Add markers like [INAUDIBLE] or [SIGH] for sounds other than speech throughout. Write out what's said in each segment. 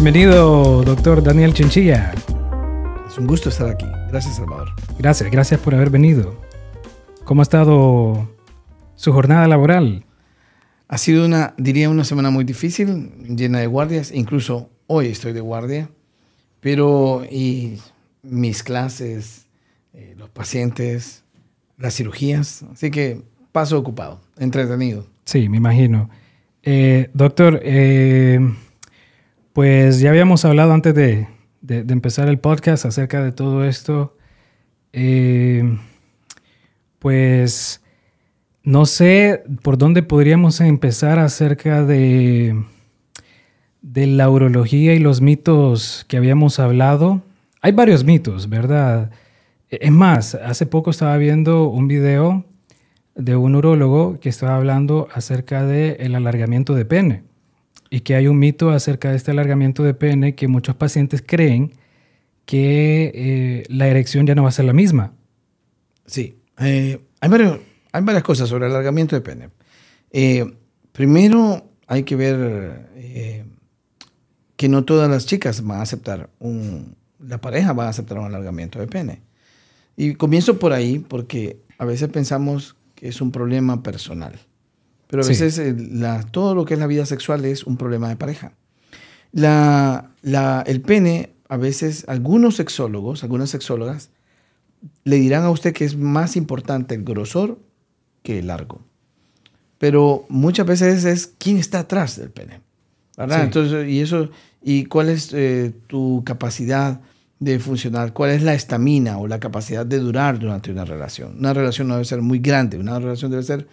Bienvenido, doctor Daniel Chinchilla. Es un gusto estar aquí. Gracias, Salvador. Gracias, gracias por haber venido. ¿Cómo ha estado su jornada laboral? Ha sido una, diría, una semana muy difícil, llena de guardias. Incluso hoy estoy de guardia. Pero y mis clases, eh, los pacientes, las cirugías. Así que paso ocupado, entretenido. Sí, me imagino. Eh, doctor, eh, pues ya habíamos hablado antes de, empezar el podcast acerca de todo esto. Eh, pues no sé por dónde podríamos empezar acerca de, de la urología y los mitos que habíamos hablado. Hay varios mitos, ¿verdad? Es más, hace poco estaba viendo un video de un urólogo que estaba hablando acerca del alargamiento de pene y que hay un mito acerca de este alargamiento de pene que muchos pacientes creen que eh, la erección ya no va a ser la misma. Sí, eh, hay, hay, varias cosas sobre el alargamiento de pene. Eh, primero hay que ver que no todas las chicas van a aceptar un, la pareja va a aceptar un alargamiento de pene. Y comienzo por ahí porque a veces pensamos que es un problema personal. Pero a veces eh, todo lo que es la vida sexual es un problema de pareja. La, el pene, a veces algunos sexólogos, algunas sexólogas, le dirán a usted que es más importante el grosor que el largo. Pero muchas veces es quién está atrás del pene. ¿verdad? Entonces, y eso, y cuál es eh, tu capacidad de funcionar, cuál es la estamina o la capacidad de durar durante una relación. Una relación no debe ser muy grande, una relación debe ser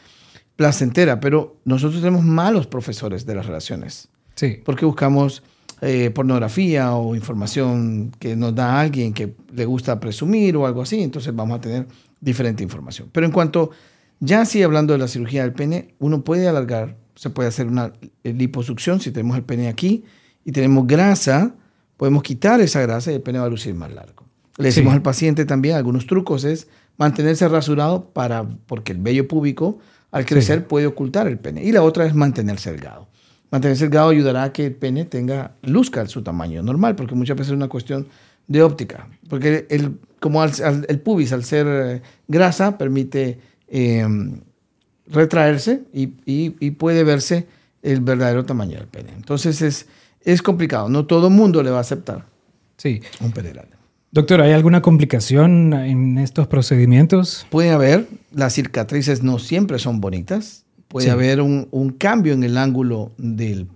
placentera, pero nosotros tenemos malos profesores de las relaciones. Sí. Porque buscamos eh, pornografía o información que nos da alguien que le gusta presumir o algo así, entonces vamos a tener diferente información. Pero en cuanto, ya así hablando de la cirugía del pene, uno puede alargar, se puede hacer una liposucción si tenemos el pene aquí y tenemos grasa, podemos quitar esa grasa y el pene va a lucir más largo. Le decimos al paciente también algunos trucos es mantenerse rasurado para, porque el vello púbico al crecer puede ocultar el pene. Y la otra es mantenerse delgado. Mantenerse delgado ayudará a que el pene tenga, luzca su tamaño normal, porque muchas veces es una cuestión de óptica. Porque el, como el pubis, al ser eh, grasa, permite em, retraerse y, puede verse el verdadero tamaño del pene. Entonces es, es complicado. No todo el mundo le va a aceptar sí. un pene grande. Doctor, ¿hay alguna complicación en estos procedimientos? Puede haber, las cicatrices no siempre son bonitas, puede haber un, cambio en el ángulo del,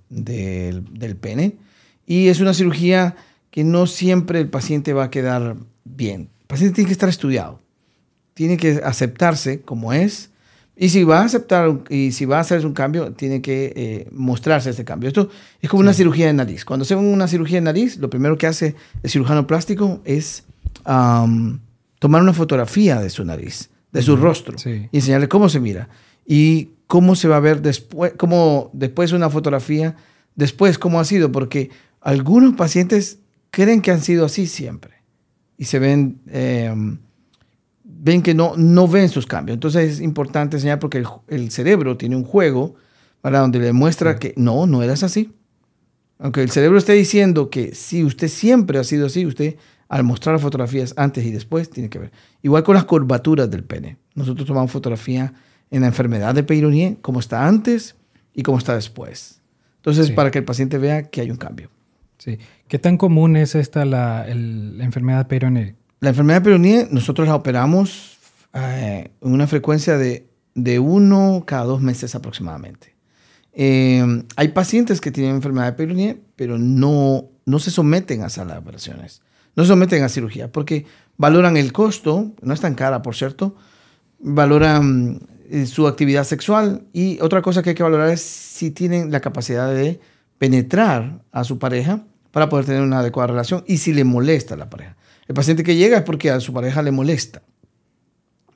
pene. Y es una cirugía que no siempre el paciente va a quedar bien. El paciente tiene que estar estudiado, tiene que aceptarse como es y si va a aceptar y si va a hacerse un cambio, tiene que eh, mostrarse ese cambio. Esto es como una cirugía de nariz. Cuando se una cirugía de nariz, lo primero que hace el cirujano plástico es tomar una fotografía de su nariz, de su rostro, y enseñarle cómo se mira y cómo se va a ver después, cómo después una fotografía, después cómo ha sido, porque algunos pacientes creen que han sido así siempre y se ven... Em, ven que no, no ven sus cambios. Entonces es importante enseñar porque el, cerebro tiene un juego para donde le muestra que no, no eras así. Aunque el cerebro esté diciendo que si usted siempre ha sido así, usted al mostrar fotografías antes y después tiene que ver. Igual con las curvaturas del pene. Nosotros tomamos fotografía en la enfermedad de Peyronie, cómo está antes y cómo está después. Entonces, para que el paciente vea que hay un cambio. Sí. ¿Qué tan común es esta la, la enfermedad de Peyronie? La enfermedad de Peyronie nosotros la operamos eh, en una frecuencia de, de, uno cada dos meses aproximadamente. Eh, hay pacientes que tienen enfermedad de Peyronie, pero no, no se someten a salas de operaciones, no se someten a cirugía, porque valoran el costo, no es tan cara, por cierto, valoran eh, su actividad sexual y otra cosa que hay que valorar es si tienen la capacidad de penetrar a su pareja para poder tener una adecuada relación y si le molesta a la pareja. El paciente que llega es porque a su pareja le molesta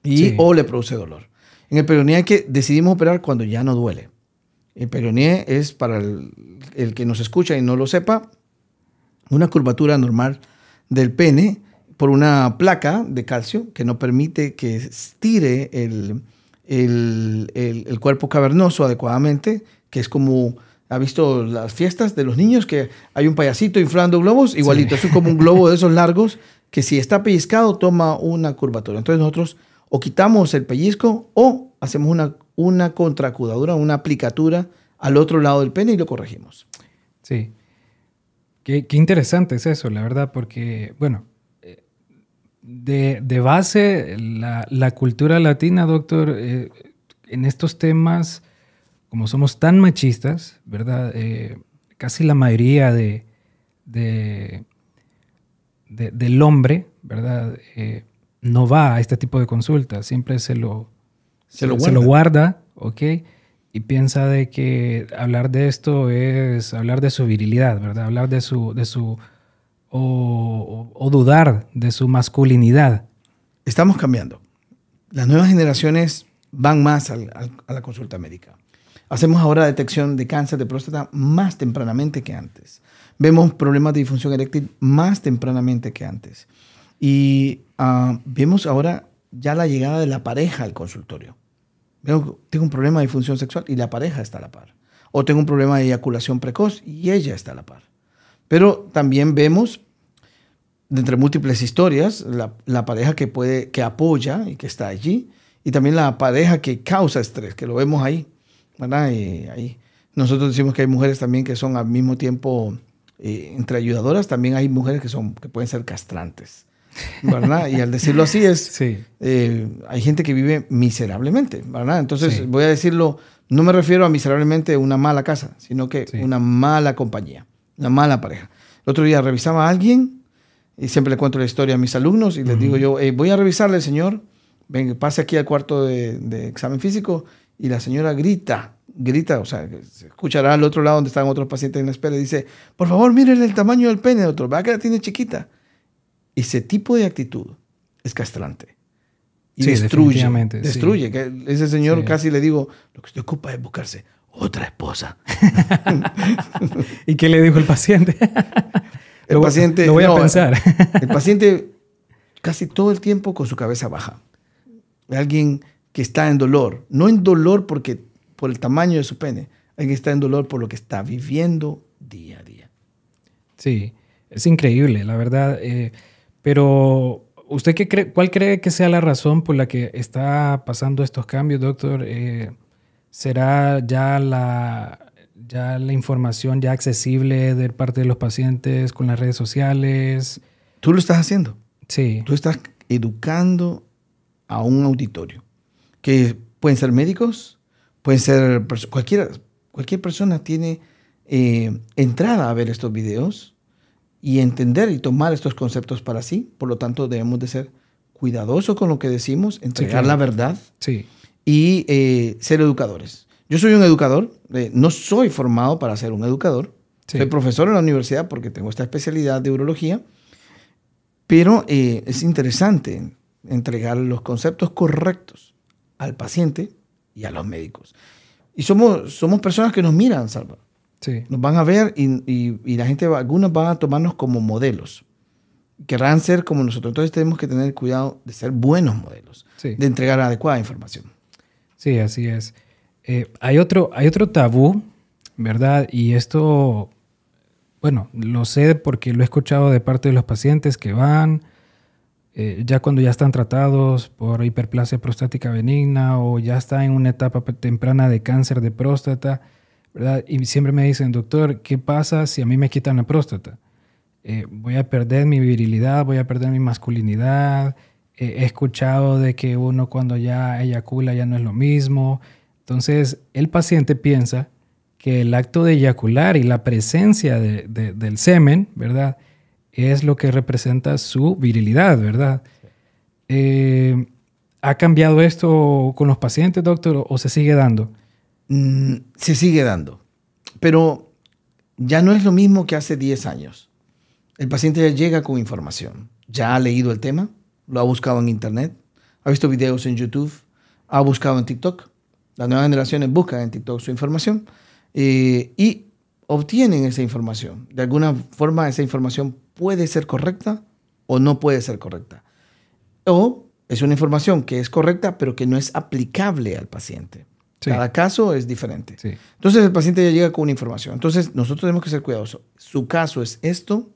y, o le produce dolor. En el peroné que decidimos operar cuando ya no duele. El peroné es, para el, que nos escucha y no lo sepa, una curvatura normal del pene por una placa de calcio que no permite que estire el, el, el, cuerpo cavernoso adecuadamente, que es como ¿Ha visto las fiestas de los niños que hay un payasito inflando globos? Igualito, es como un globo de esos largos que si está pellizcado toma una curvatura. Entonces nosotros o quitamos el pellizco o hacemos una, una contracudadura, una aplicatura al otro lado del pene y lo corregimos. Sí. Qué, interesante es eso, la verdad, porque, bueno, eh, de, base, la, cultura latina, doctor, eh, en estos temas como somos tan machistas, ¿verdad? Eh, casi la mayoría de, del hombre, ¿verdad? Eh, no va a este tipo de consultas, siempre se lo, se, lo, guarda. ¿ok? Y piensa de que hablar de esto es hablar de su virilidad, ¿verdad? Hablar de su, de su o, dudar de su masculinidad. Estamos cambiando. Las nuevas generaciones van más a la consulta médica. Hacemos ahora detección de cáncer de próstata más tempranamente que antes. Vemos problemas de disfunción eréctil más tempranamente que antes. Y ah, vemos ahora ya la llegada de la pareja al consultorio. Veo, tengo un problema de disfunción sexual y la pareja está a la par. O tengo un problema de eyaculación precoz y ella está a la par. Pero también vemos, entre múltiples historias, la, la pareja que, puede, que apoya y que está allí, y también la pareja que causa estrés, que lo vemos ahí. ¿verdad? Y ahí nosotros decimos que hay mujeres también que son al mismo tiempo eh, entre ayudadoras, también hay mujeres que, son, que pueden ser castrantes. ¿verdad? Y al decirlo así es, [LAUGHS] sí. Eh, hay gente que vive miserablemente, ¿verdad? Entonces voy a decirlo, no me refiero a miserablemente una mala casa, sino que una mala compañía, una mala pareja. El otro día revisaba a alguien y siempre le cuento la historia a mis alumnos y les digo yo, voy a revisarle, señor, ven, pase aquí al cuarto de, de examen físico y la señora grita, grita, o sea, se escuchará al otro lado donde están otros pacientes en la espera y dice, por favor, miren el tamaño del pene, doctor, vea que la tiene chiquita. Ese tipo de actitud es castrante. Y destruye, destruye. Que ese señor casi le digo, lo que usted ocupa es buscarse otra esposa. [LAUGHS] ¿Y qué le dijo el paciente? [LAUGHS] el paciente... Lo voy a pensar. [LAUGHS] el paciente casi todo el tiempo con su cabeza baja. Alguien que está en dolor, no en dolor porque por el tamaño de su pene, alguien está en dolor por lo que está viviendo día a día. Sí, es increíble, la verdad. Eh, pero, ¿usted qué cree, cuál cree que sea la razón por la que está pasando estos cambios, doctor? Eh, ¿Será ya la, ya la información ya accesible de parte de los pacientes con las redes sociales? Tú lo estás haciendo. Sí. Tú estás educando a un auditorio que pueden ser médicos, pueden ser cualquiera, cualquier persona tiene eh, entrada a ver estos videos y entender y tomar estos conceptos para sí. Por lo tanto, debemos de ser cuidadosos con lo que decimos, entregar la verdad sí. y eh, ser educadores. Yo soy un educador, eh, no soy formado para ser un educador, soy profesor en la universidad porque tengo esta especialidad de urología, pero es interesante entregar los conceptos correctos al paciente y a los médicos. Y somos, somos personas que nos miran, Salva. Sí. Nos van a ver y, y, la gente, algunos van a tomarnos como modelos. Querrán ser como nosotros. Entonces tenemos que tener cuidado de ser buenos modelos, de entregar adecuada información. Sí, así es. Eh, hay, otro, hay otro tabú, ¿verdad? Y esto, bueno, lo sé porque lo he escuchado de parte de los pacientes que van, eh, ya cuando ya están tratados por hiperplasia prostática benigna o ya está en una etapa temprana de cáncer de próstata, ¿verdad? Y siempre me dicen, doctor, ¿qué pasa si a mí me quitan la próstata? Eh, voy a perder mi virilidad, voy a perder mi masculinidad. Eh, he escuchado de que uno cuando ya eyacula ya no es lo mismo. Entonces, el paciente piensa que el acto de eyacular y la presencia del semen, ¿verdad? Es lo que representa su virilidad, ¿verdad? Eh, ¿Ha cambiado esto con los pacientes, doctor, o se sigue dando? Mm, se sigue dando, pero ya no es lo mismo que hace 10 años. El paciente ya llega con información, ya ha leído el tema, lo ha buscado en Internet, ha visto videos en YouTube, ha buscado en TikTok. Las nuevas generaciones buscan en TikTok su información eh, y obtienen esa información. De alguna forma esa información puede ser correcta o no puede ser correcta. O es una información que es correcta pero que no es aplicable al paciente. Cada caso es diferente. Entonces el paciente ya llega con una información. Entonces nosotros tenemos que ser cuidadosos. Su caso es esto.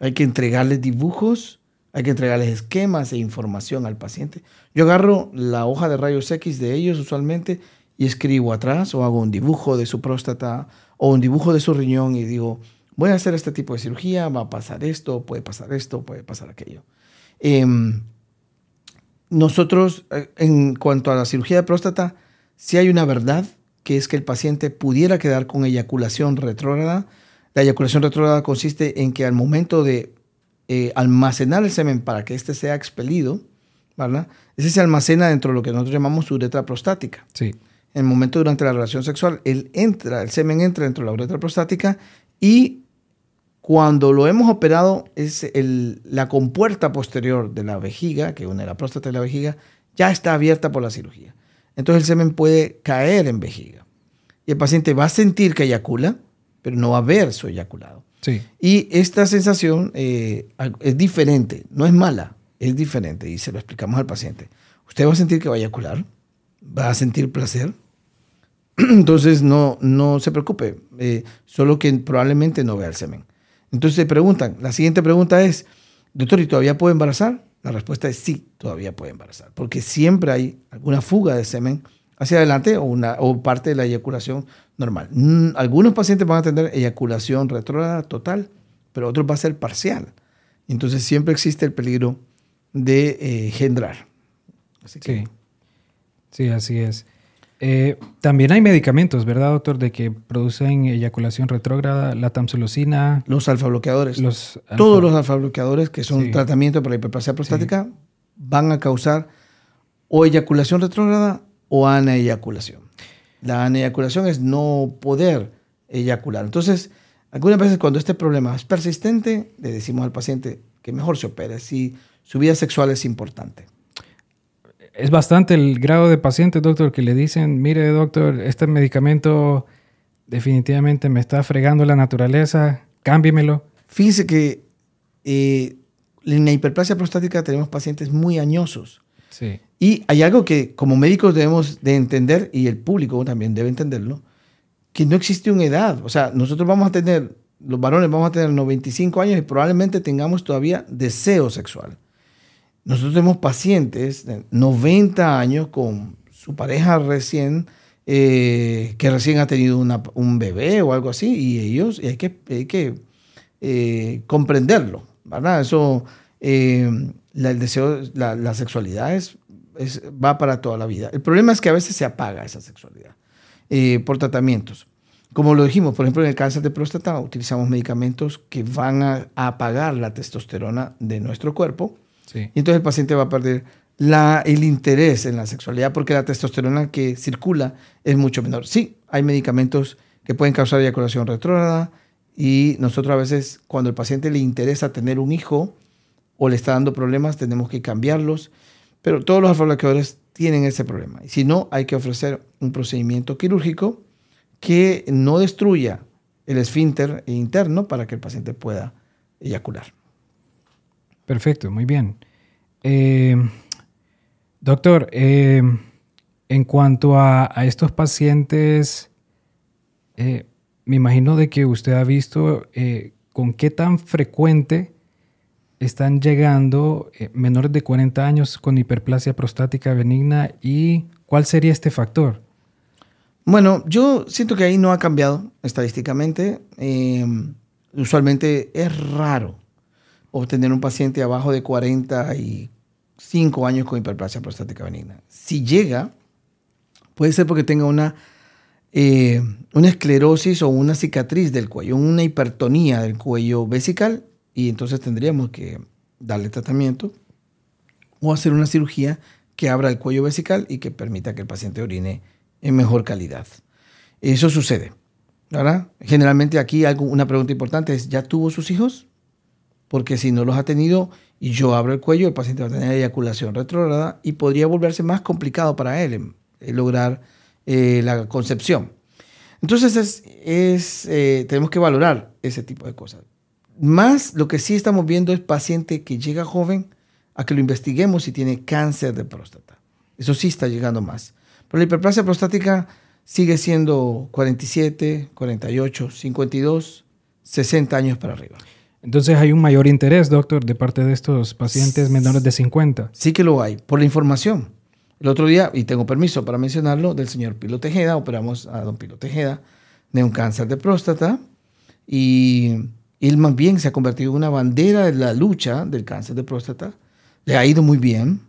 Hay que entregarle dibujos, hay que entregarles esquemas e información al paciente. Yo agarro la hoja de rayos X de ellos usualmente y escribo atrás o hago un dibujo de su próstata o un dibujo de su riñón y digo, voy a hacer este tipo de cirugía, va a pasar esto, puede pasar esto, puede pasar aquello. Em, nosotros, eh, en cuanto a la cirugía de próstata, si hay una verdad, que es que el paciente pudiera quedar con eyaculación retrógrada. La eyaculación retrógrada consiste en que al momento de eh, almacenar el semen para que éste sea expelido, ¿verdad? Ese se almacena dentro de lo que nosotros llamamos uretra prostática. Sí. En el momento durante la relación sexual, él entra, el semen entra dentro de la uretra prostática y cuando lo hemos operado, es el, la compuerta posterior de la vejiga, que une la próstata y la vejiga, ya está abierta por la cirugía. Entonces el semen puede caer en vejiga. Y el paciente va a sentir que eyacula, pero no va a ver su eyaculado. Y esta sensación eh, es diferente, no es mala, es diferente y se lo explicamos al paciente. Usted va a sentir que va a eyacular, va a sentir placer, [CLEARS THROAT] entonces no, no se preocupe, eh, solo que probablemente no vea el semen. Entonces se preguntan, la siguiente pregunta es, doctor, ¿y todavía puede embarazar? La respuesta es sí, todavía puede embarazar, porque siempre hay alguna fuga de semen hacia adelante o, una, o parte de la eyaculación normal. Mm, algunos pacientes van a tener eyaculación retrógrada total, pero otros va a ser parcial. Entonces siempre existe el peligro de eh, engendrar. sí. sí, así es. Eh, también hay medicamentos, ¿verdad, doctor? De que producen eyaculación retrógrada, la tamsulosina. Los alfa bloqueadores. Todos los alfa bloqueadores que son tratamiento para la hiperplasia prostática van a causar o eyaculación retrógrada o aneyaculación. La aneyaculación es no poder eyacular. Entonces, algunas veces cuando este problema es persistente, le decimos al paciente que mejor se opere si su vida sexual es importante. Es bastante el grado de pacientes, doctor, que le dicen, mire, doctor, este medicamento definitivamente me está fregando la naturaleza, cámbiemelo. Fíjese que eh, en la hiperplasia prostática tenemos pacientes muy añosos y hay algo que como médicos debemos de entender, y el público también debe entenderlo, que no existe una edad. O sea, nosotros vamos a tener, los varones vamos a tener 95 años y probablemente tengamos todavía deseo sexual. Nosotros tenemos pacientes de 90 años con su pareja recién, eh, que recién ha tenido un bebé o algo así, y ellos, y hay que, hay que eh, comprenderlo, ¿verdad? Eso eh, la, el deseo, la, sexualidad es, va para toda la vida. El problema es que a veces se apaga esa sexualidad eh, por tratamientos. Como lo dijimos, por ejemplo, en el cáncer de próstata utilizamos medicamentos que van a, apagar la testosterona de nuestro cuerpo. Y entonces el paciente va a perder el interés en la sexualidad porque la testosterona que circula es mucho menor. Sí, hay medicamentos que pueden causar eyaculación retrógrada y nosotros a veces cuando el paciente le interesa tener un hijo, o le está dando problemas, tenemos que cambiarlos. Pero todos los alfa tienen ese problema. Y si no, hay que ofrecer un procedimiento quirúrgico que no destruya el esfínter interno para que el paciente pueda eyacular. Perfecto, muy bien. Eh, doctor, eh, en cuanto a, estos pacientes, eh, me imagino de que usted ha visto con qué tan frecuente están llegando menores de 40 años con hiperplasia prostática benigna y cuál sería este factor? Bueno, yo siento que ahí no ha cambiado estadísticamente. Usualmente es raro obtener un paciente abajo de 45 años con hiperplasia prostática benigna. Si llega, puede ser porque tenga una, eh, una esclerosis o una cicatriz del cuello, una hipertonía del cuello vesical y entonces tendríamos que darle tratamiento o hacer una cirugía que abra el cuello vesical y que permita que el paciente orine en mejor calidad. Eso sucede. ¿verdad? Generalmente aquí algo, una pregunta importante es, ¿ya tuvo sus hijos? Porque si no los ha tenido y yo abro el cuello, el paciente va a tener eyaculación retrógrada y podría volverse más complicado para él lograr eh, la concepción. Entonces es, eh, tenemos que valorar ese tipo de cosas. Más lo que sí estamos viendo es paciente que llega joven a que lo investiguemos si tiene cáncer de próstata. Eso sí está llegando más. Pero la hiperplasia prostática sigue siendo 47, 48, 52, 60 años para arriba. Entonces hay un mayor interés, doctor, de parte de estos pacientes menores de 50. Sí que lo hay, por la información. El otro día, y tengo permiso para mencionarlo, del señor Pilo Tejeda, operamos a don Pilo Tejeda de un cáncer de próstata y él más bien se ha convertido en una bandera en la lucha del cáncer de próstata. Le ha ido muy bien.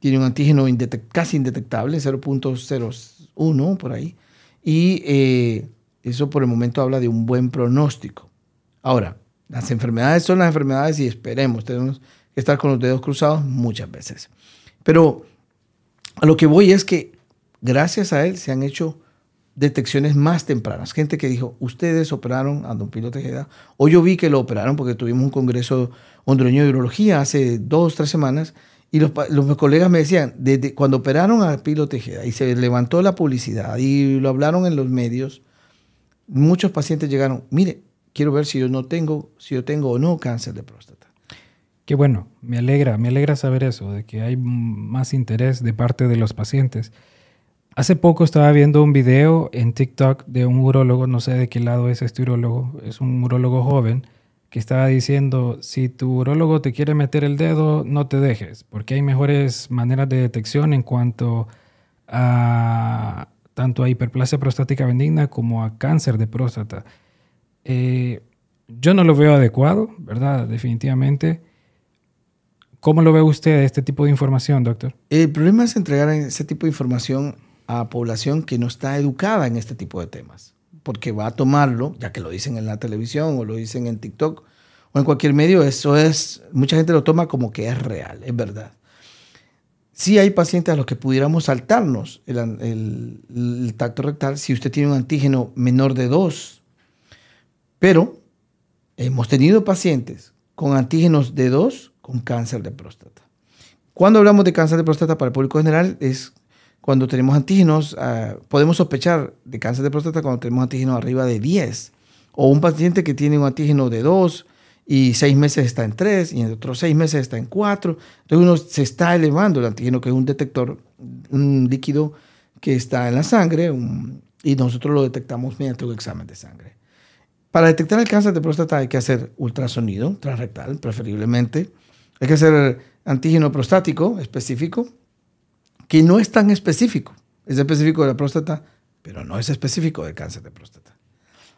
Tiene un antígeno casi indetectable, 0.01 por ahí. Y eh, eso por el momento habla de un buen pronóstico. Ahora, las enfermedades son las enfermedades y esperemos, tenemos que estar con los dedos cruzados muchas veces. Pero a lo que voy es que gracias a él se han hecho detecciones más tempranas. Gente que dijo, ustedes operaron a don Pilo Tejeda, o yo vi que lo operaron porque tuvimos un congreso hondureño de urología hace dos, tres semanas, y los, los colegas me decían, desde cuando operaron a Pilo Tejeda y se levantó la publicidad y lo hablaron en los medios, muchos pacientes llegaron, mire, quiero ver si yo no tengo, si yo tengo o no cáncer de próstata. Qué bueno, me alegra, me alegra saber eso, de que hay más interés de parte de los pacientes. Hace poco estaba viendo un video en TikTok de un urólogo, no sé de qué lado es este urólogo, es un urólogo joven, que estaba diciendo, si tu urólogo te quiere meter el dedo, no te dejes, porque hay mejores maneras de detección en cuanto a tanto a hiperplasia prostática benigna como a cáncer de próstata. Eh, yo no lo veo adecuado, ¿verdad? Definitivamente. ¿Cómo lo ve usted este tipo de información, doctor? El problema es entregar ese tipo de información a población que no está educada en este tipo de temas, porque va a tomarlo, ya que lo dicen en la televisión o lo dicen en TikTok o en cualquier medio, eso es, mucha gente lo toma como que es real, es verdad. Sí hay pacientes a los que pudiéramos saltarnos el, tacto rectal si usted tiene un antígeno menor de 2, pero hemos tenido pacientes con antígenos de 2 con cáncer de próstata. Cuando hablamos de cáncer de próstata para el público general es cuando tenemos antígenos, ah, podemos sospechar de cáncer de próstata cuando tenemos antígenos arriba de 10. O un paciente que tiene un antígeno de 2 y 6 meses está en 3 y en otros 6 meses está en 4. Entonces uno se está elevando el antígeno, que es un detector, un líquido que está en la sangre y nosotros lo detectamos mediante un examen de sangre. Para detectar el cáncer de próstata hay que hacer ultrasonido transrectal, preferiblemente. Hay que hacer antígeno prostático específico, que no es tan específico. Es específico de la próstata, pero no es específico del cáncer de próstata.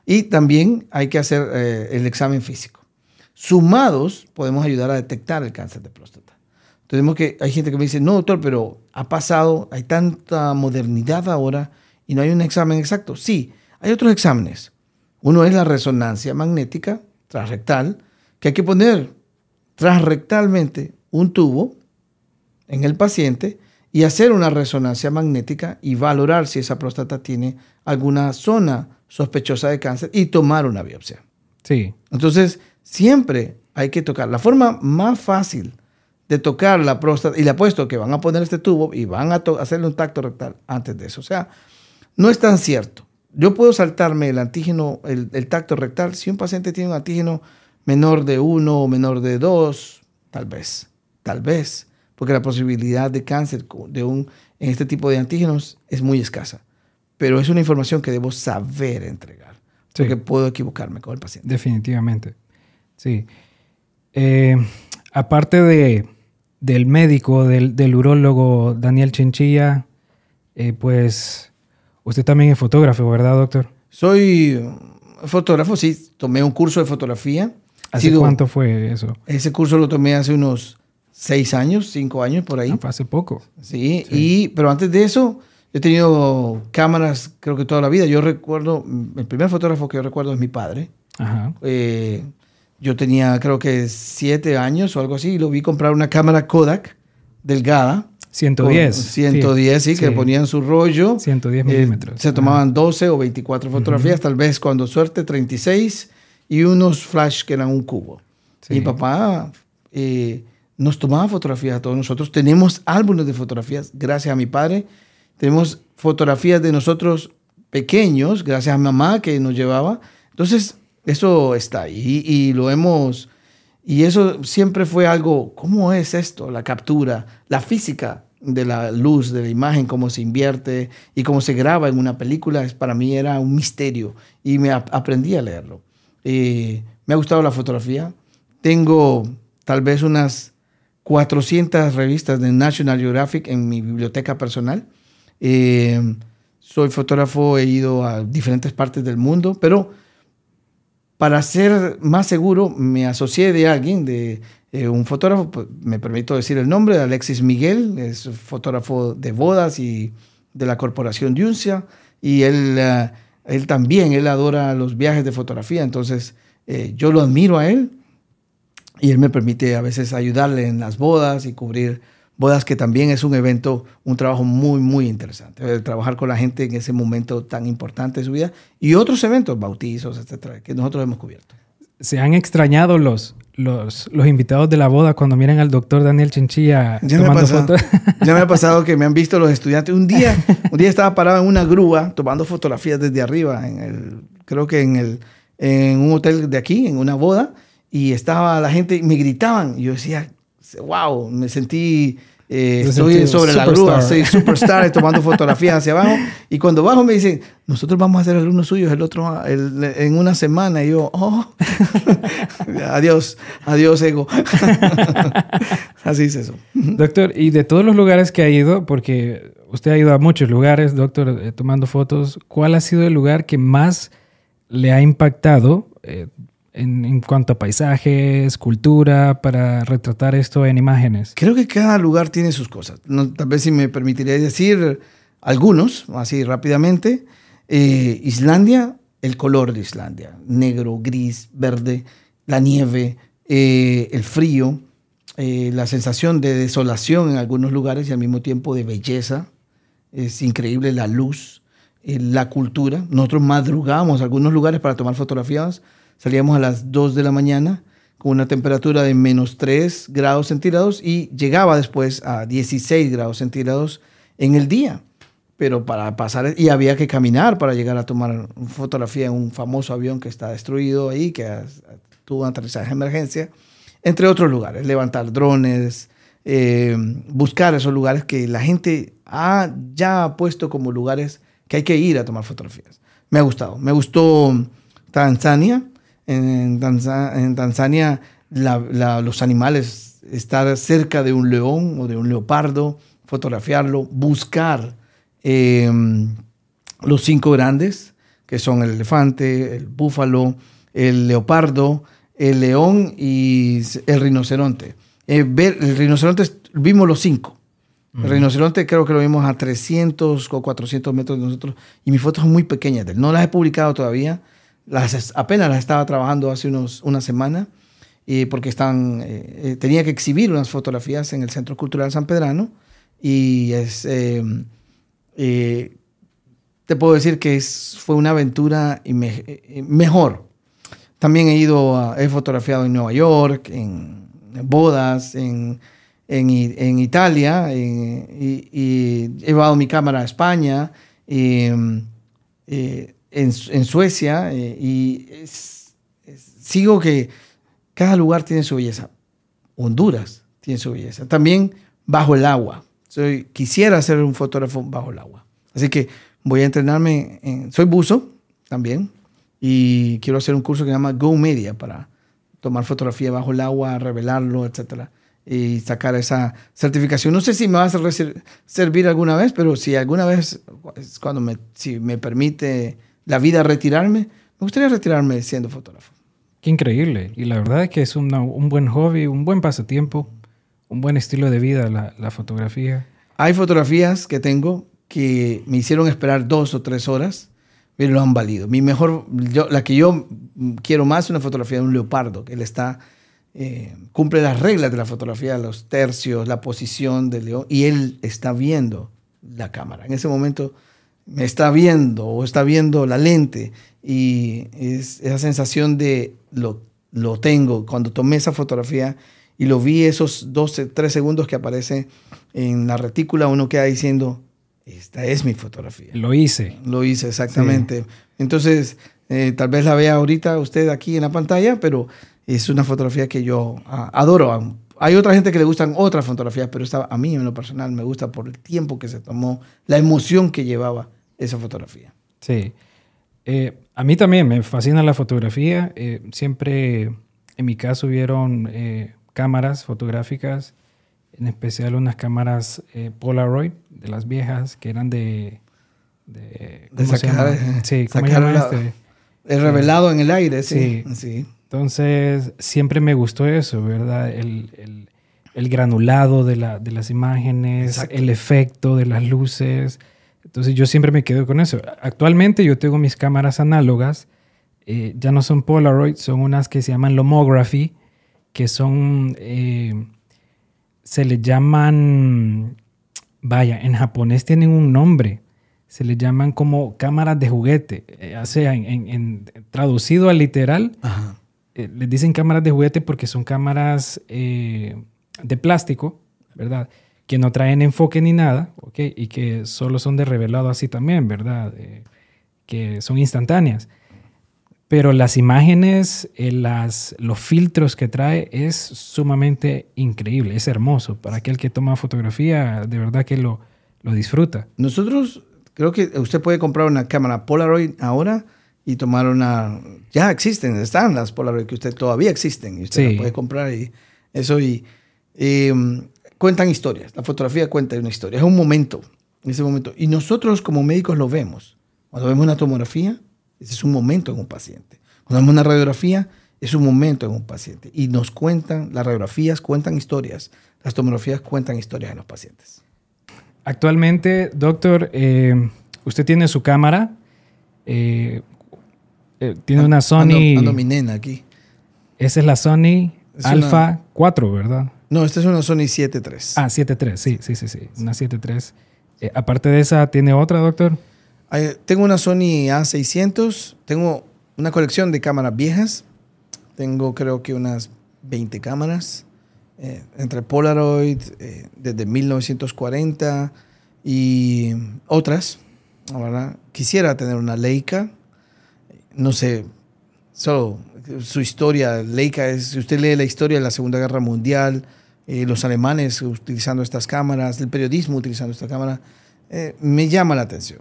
Y también hay que hacer eh, el examen físico. Sumados podemos ayudar a detectar el cáncer de próstata. Tenemos que, hay gente que me dice, no, doctor, pero ha pasado, hay tanta modernidad ahora y no hay un examen exacto. Sí, hay otros exámenes. Uno es la resonancia magnética transrectal, que hay que poner transrectalmente un tubo en el paciente y hacer una resonancia magnética y valorar si esa próstata tiene alguna zona sospechosa de cáncer y tomar una biopsia. Sí. Entonces, siempre hay que tocar. La forma más fácil de tocar la próstata, y le apuesto que van a poner este tubo y van a hacerle un tacto rectal antes de eso. O sea, no es tan cierto. Yo puedo saltarme el antígeno, el, el tacto rectal, si un paciente tiene un antígeno menor de 1 o menor de 2, tal vez, tal vez porque la posibilidad de cáncer de un, en este tipo de antígenos es muy escasa. Pero es una información que debo saber entregar, porque puedo equivocarme con el paciente. Definitivamente, sí. Eh, aparte de, del médico, del, del urólogo Daniel Chinchilla, eh, pues usted también es fotógrafo, ¿verdad, doctor? Soy fotógrafo, sí. Tomé un curso de fotografía. ¿Hace cuánto fue eso? Ese curso lo tomé hace unos seis años, cinco años por ahí. Ah, hace poco. Sí, Y, pero antes de eso, he tenido cámaras creo que toda la vida. Yo recuerdo, el primer fotógrafo que yo recuerdo es mi padre. Ajá. Eh, yo tenía creo que siete años o algo así y lo vi comprar una cámara Kodak delgada. 110. 110, sí, que ponían su rollo. 110 eh, milímetros. se tomaban 12 o 24 fotografías, tal vez cuando suerte 36 y unos flash que eran un cubo. Mi papá eh, nos tomaba fotografías a todos nosotros. Tenemos álbumes de fotografías, gracias a mi padre. Tenemos fotografías de nosotros pequeños, gracias a mamá que nos llevaba. Entonces, eso está ahí y, lo hemos... Y eso siempre fue algo, ¿cómo es esto? La captura, la física de la luz, de la imagen, cómo se invierte y cómo se graba en una película, para mí era un misterio y me aprendí a leerlo. Eh, me ha gustado la fotografía. Tengo tal vez unas 400 revistas de National Geographic en mi biblioteca personal. Eh, soy fotógrafo, he ido a diferentes partes del mundo, pero para ser más seguro me asocié de alguien, de eh, un fotógrafo, pues, me permito decir el nombre, Alexis Miguel, es fotógrafo de bodas y de la corporación Yuncia, y él, eh, él también, él adora los viajes de fotografía, entonces yo lo admiro a él y él me permite a veces ayudarle en las bodas y cubrir bodas, que también es un evento, un trabajo muy, muy interesante. Trabajar con la gente en ese momento tan importante de su vida y otros eventos, bautizos, etcétera, que nosotros hemos cubierto. ¿Se han extrañado los, los, los invitados de la boda cuando miran al doctor Daniel Chinchilla tomando fotos? [LAUGHS] Ya me ha pasado que me han visto los estudiantes. Un día, un día estaba parado en una grúa tomando fotografías desde arriba, en el, creo que en, el, en un hotel de aquí, en una boda y estaba la gente, me gritaban, y yo decía, wow, me sentí, eh, estoy sobre la grúa, soy superstar, tomando [LAUGHS] fotografías hacia abajo, y cuando bajo me dicen, nosotros vamos a ser alumnos suyos el otro, en una semana, y yo, oh, [LAUGHS] adiós, adiós ego. [LAUGHS] Así es eso. Doctor, y de todos los lugares que ha ido, porque usted ha ido a muchos lugares, doctor, eh, tomando fotos, ¿cuál ha sido el lugar que más le ha impactado? Eh, en, cuanto a paisajes, cultura, para retratar esto en imágenes? Creo que cada lugar tiene sus cosas. tal vez si me permitiría decir algunos, así rápidamente. Eh, Islandia, el color de Islandia, negro, gris, verde, la nieve, eh, el frío, eh, la sensación de desolación en algunos lugares y al mismo tiempo de belleza. Es increíble la luz, la cultura. Nosotros madrugamos a algunos lugares para tomar fotografías Salíamos a las 2 de la mañana con una temperatura de menos 3 grados centígrados y llegaba después a 16 grados centígrados en el día. Pero para pasar, y había que caminar para llegar a tomar fotografía en un famoso avión que está destruido ahí, que tuvo un aterrizaje de emergencia, entre otros lugares, levantar drones, eh, buscar esos lugares que la gente ha ya puesto como lugares que hay que ir a tomar fotografías. Me ha gustado. Me gustó Tanzania, en, Tanzania los animales, estar cerca de un león o de un leopardo, fotografiarlo, buscar em, los cinco grandes, que son el elefante, el búfalo, el leopardo, el león y el rinoceronte. Eh, ver, el rinoceronte, vimos los cinco. El rinoceronte creo que lo vimos a 300 o 400 metros de nosotros y mis fotos son muy pequeñas de él. No las he publicado todavía, apenas las estaba trabajando hace unos, una semana, y porque están, eh, eh, tenía que exhibir unas fotografías en el Centro Cultural San Pedrano y eh, te puedo decir que fue una aventura y mejor. También he ido, he fotografiado en Nueva York, en, bodas, en, en, Italia, y, he llevado mi cámara a España. Y, en, Suecia eh, y sigo que cada lugar tiene su belleza. Honduras tiene su belleza. También bajo el agua. Soy, quisiera ser un fotógrafo bajo el agua. Así que voy a entrenarme. En, soy buzo también y quiero hacer un curso que se llama Go Media para tomar fotografía bajo el agua, revelarlo, etcétera y sacar esa certificación. No sé si me va a servir alguna vez, pero si alguna vez, cuando me, si me permite la vida retirarme, me gustaría retirarme siendo fotógrafo. Qué increíble. Y la verdad es que es un buen hobby, un buen pasatiempo, un buen estilo de vida la, fotografía. Hay fotografías que tengo que me hicieron esperar dos o tres horas, pero lo han valido. Mi mejor, yo, la que yo quiero más es una fotografía de un leopardo, que él está, eh, cumple las reglas de la fotografía, los tercios, la posición del león, y él está viendo la cámara. En ese momento me está viendo o está viendo la lente y es esa sensación de lo, lo tengo. Cuando tomé esa fotografía y lo vi esos 12, 3 segundos que aparece en la retícula, uno queda diciendo, esta es mi fotografía. Lo hice. Lo hice, exactamente. Entonces, eh, tal vez la vea ahorita usted aquí en la pantalla, pero es una fotografía que yo adoro. hay otra gente que le gustan otras fotografías, pero esta, a mí en lo personal me gusta por el tiempo que se tomó, la emoción que llevaba esa fotografía. Sí. Eh, a mí también me fascina la fotografía. Eh, siempre, en mi caso, hubieron eh, cámaras fotográficas, en especial unas cámaras Polaroid de las viejas que eran de... De, sacar, Sí, ¿cómo este? El revelado en el aire, sí. sí. Entonces, siempre me gustó eso, ¿verdad? El, granulado de, las imágenes, el efecto de las luces. Entonces, yo siempre me quedo con eso. Actualmente yo tengo mis cámaras análogas, eh, ya no son Polaroid, son unas que se llaman Lomography, que son, eh, se le llaman, vaya, en japonés tienen un nombre, se le llaman como cámaras de juguete, eh, o sea, en, traducido al literal, eh, les dicen cámaras de juguete porque son cámaras de plástico, ¿verdad? Que no traen enfoque ni nada, ¿ok? Y que solo son de revelado así también, ¿verdad? Eh, que son instantáneas. Pero las imágenes, las, los filtros que trae es sumamente increíble, es hermoso. Para aquel que toma fotografía, de verdad que lo, lo disfruta. Nosotros, creo que usted puede comprar una cámara Polaroid ahora y tomar una... Ya existen, están las Polaroid que usted todavía existen y usted puede comprar y eso y, mm, cuentan historias. La fotografía cuenta una historia, es un momento, ese momento. Y nosotros como médicos lo vemos. Cuando vemos una tomografía, ese es un momento en un paciente. Cuando vemos una radiografía, es un momento en un paciente. Y nos cuentan, las radiografías cuentan historias, las tomografías cuentan historias en los pacientes. Actualmente, doctor, eh, usted tiene su cámara. Eh, eh, tiene una Sony. Ando, mi nena aquí. Esa es la Sony Alpha 4, ¿verdad? No, esta es una Sony 7.3. Ah, 7.3, sí, sí, sí, sí. Una 7.3. Eh, aparte de esa, ¿tiene otra, doctor? tengo una Sony A600. Tengo una colección de cámaras viejas. Tengo creo que unas 20 cámaras. Eh, entre Polaroid, desde 1940 y otras. ¿verdad? Quisiera tener una Leica no sé, solo su historia, Leica, es, si usted lee la historia de la Segunda Guerra Mundial, eh, los alemanes utilizando estas cámaras, el periodismo utilizando esta cámara, eh, me llama la atención.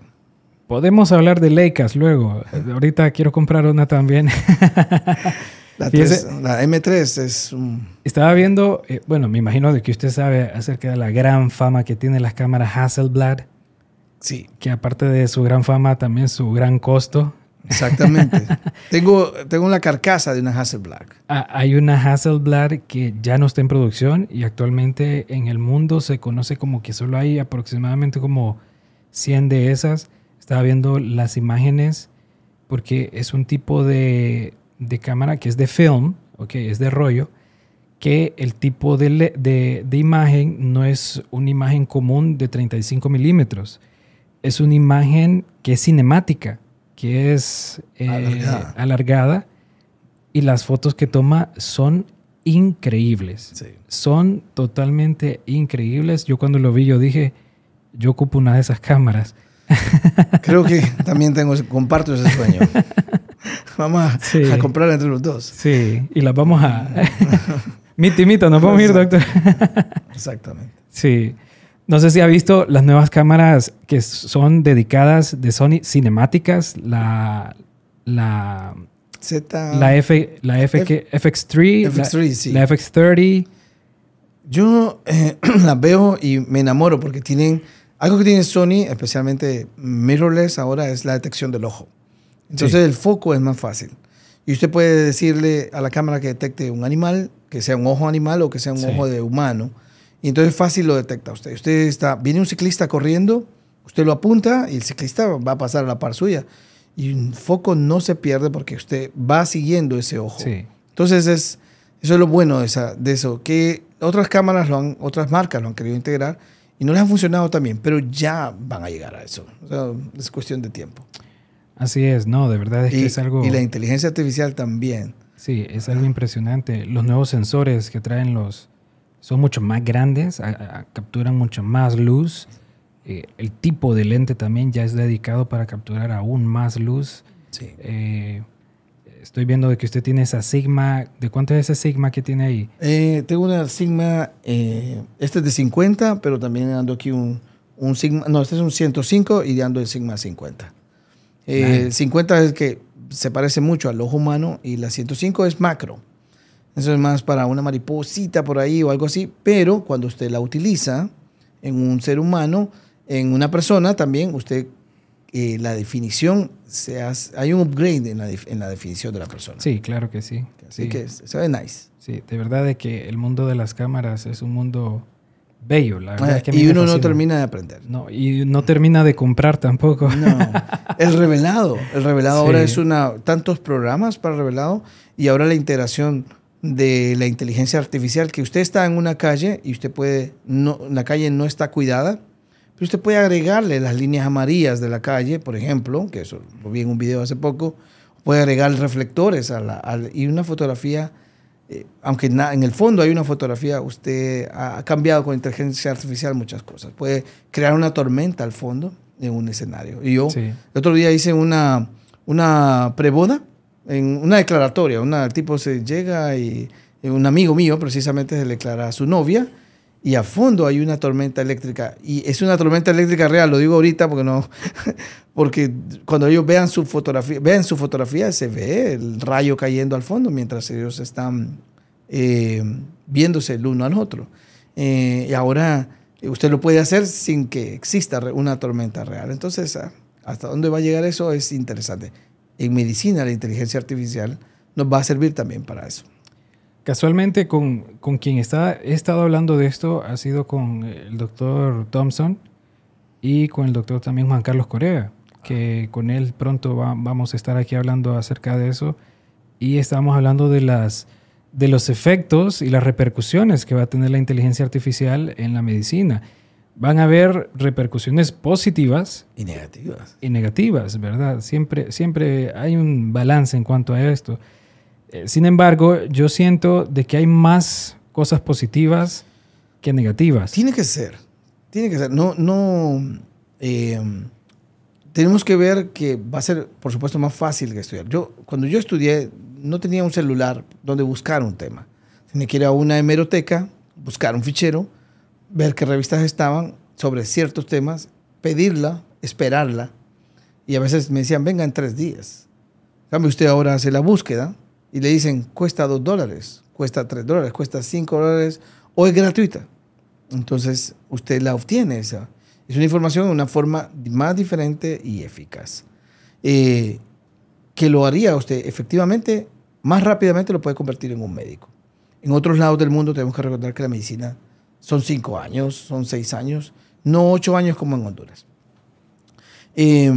Podemos hablar de Leicas luego. Ahorita quiero comprar una también. [LAUGHS] la, M3 es un... Estaba viendo, eh, bueno, me imagino de que usted sabe acerca de la gran fama que tienen las cámaras Hasselblad. Sí. Que aparte de su gran fama, también su gran costo. Exactamente. [LAUGHS] tengo, tengo la carcasa de una Hasselblad. Ah, hay una Hasselblad que ya no está en producción y actualmente en el mundo se conoce como que solo hay aproximadamente como 100 de esas. Estaba viendo las imágenes porque es un tipo de, de cámara que es de film, okay, es de rollo, que el tipo de, de, de imagen no es una imagen común de 35 milímetros. Es una imagen que es cinemática que es eh, alargada. y las fotos que toma son increíbles. Son totalmente increíbles. Yo cuando lo vi, yo dije, yo ocupo una de esas cámaras. [LAUGHS] Creo que también tengo, comparto ese sueño. [LAUGHS] Vamos a, a comprarla entre los dos. Sí, y las vamos a... [LAUGHS] mito y mito, nos vamos a ir, doctor. Exactamente. Sí. No sé si ha visto las nuevas cámaras que son dedicadas de Sony cinemáticas, la la Z la F la F, FX3, FX3 sí. la FX30. Yo eh, [CLEARS THROAT] las veo y me enamoro porque tienen algo que tiene Sony, especialmente mirrorless ahora es la detección del ojo. Entonces el foco es más fácil. Y usted puede decirle a la cámara que detecte un animal, que sea un ojo animal o que sea un ojo de humano y entonces fácil lo detecta usted. Usted está, viene un ciclista corriendo, usted lo apunta y el ciclista va a pasar a la par suya. Y un foco no se pierde porque usted va siguiendo ese ojo. Entonces es, eso es lo bueno de, esa, de eso, que otras cámaras, lo han, otras marcas lo han querido integrar y no les ha funcionado también, pero ya van a llegar a eso. es cuestión de tiempo. Así es, no, de verdad es que es algo... Y la inteligencia artificial también. Sí, es algo impresionante. Los nuevos sensores que traen los, son mucho más grandes, capturan mucho más luz. Eh, el tipo de lente también ya es dedicado para capturar aún más luz. Sí. Eh, estoy viendo de que usted tiene esa Sigma. ¿De cuánto es ese Sigma que tiene ahí? Eh, tengo una Sigma, eh, este es de 50, pero también ando aquí un, un Sigma, no, este es un 105 y ando el Sigma 50. Eh, 50 es que se parece mucho al ojo humano y la 105 es macro. Eso es más para una mariposita por ahí o algo así, pero cuando usted la utiliza en un ser humano, en una persona también, usted eh, la definición, se hace, hay un upgrade en la, en la, definición de la persona. Sí, claro que sí. Así sí. que se ve nice. Sí, de verdad de que el mundo de las cámaras es un mundo bello, la verdad. Ah, es que y uno no termina de aprender. No, y no termina de comprar tampoco. No. [LAUGHS] El revelado. El revelado Sí. ahora es una. Tantos programas para revelado y ahora la integración de la inteligencia artificial que usted está en una calle y usted puede. No, la calle no está cuidada, pero usted puede agregarle las líneas amarillas de la calle, por ejemplo, que eso lo vi en un video hace poco. Puede agregar reflectores a la, y una fotografía. eh, aunque na- en el fondo hay una fotografía, usted ha, ha cambiado con inteligencia artificial muchas cosas. Puede crear una tormenta al fondo en un escenario. Y yo Sí. el otro día hice una, una preboda, en una declaratoria. Una, el tipo se llega y un amigo mío precisamente se le declara a su novia y a fondo hay una tormenta eléctrica. Y es una tormenta eléctrica real, lo digo ahorita porque no, [LAUGHS] porque cuando ellos vean su fotografía, vean su fotografía, se ve el rayo cayendo al fondo mientras ellos están eh, viéndose el uno al otro. Eh, y ahora usted lo puede hacer sin que exista una tormenta real. Entonces, ah, hasta dónde va a llegar eso es interesante. En medicina, la inteligencia artificial nos va a servir también para eso. Casualmente con, con quien está, he estado hablando de esto ha sido con el doctor Thompson y con el doctor también Juan Carlos Corea, que con él pronto va- vamos a estar aquí hablando acerca de eso y estamos hablando de, las, de los efectos y las repercusiones que va a tener la inteligencia artificial en la medicina. Van a haber repercusiones positivas Y negativas. y negativas, ¿verdad? Siempre, siempre hay un balance en cuanto a esto. Eh, sin embargo, yo siento de que hay más cosas positivas que negativas. Tiene que ser. Tiene que ser. No, no. eh, tenemos que ver que va a ser, por supuesto, más fácil que estudiar. Yo, cuando yo estudié, no tenía un celular donde buscar un tema. Tenía que ir a una hemeroteca, buscar un fichero, ver qué revistas estaban sobre ciertos temas, pedirla, esperarla. Y a veces me decían, venga en tres días. Cambio, usted ahora hace la búsqueda y le dicen, cuesta dos dólares, cuesta tres dólares, cuesta cinco dólares o es gratuita. Entonces, usted la obtiene esa. Es una información de una forma más diferente y eficaz. Eh, que lo haría usted efectivamente, más rápidamente lo puede convertir en un médico. En otros lados del mundo tenemos que recordar que la medicina son cinco años, son seis años, no ocho años como en Honduras. Eh,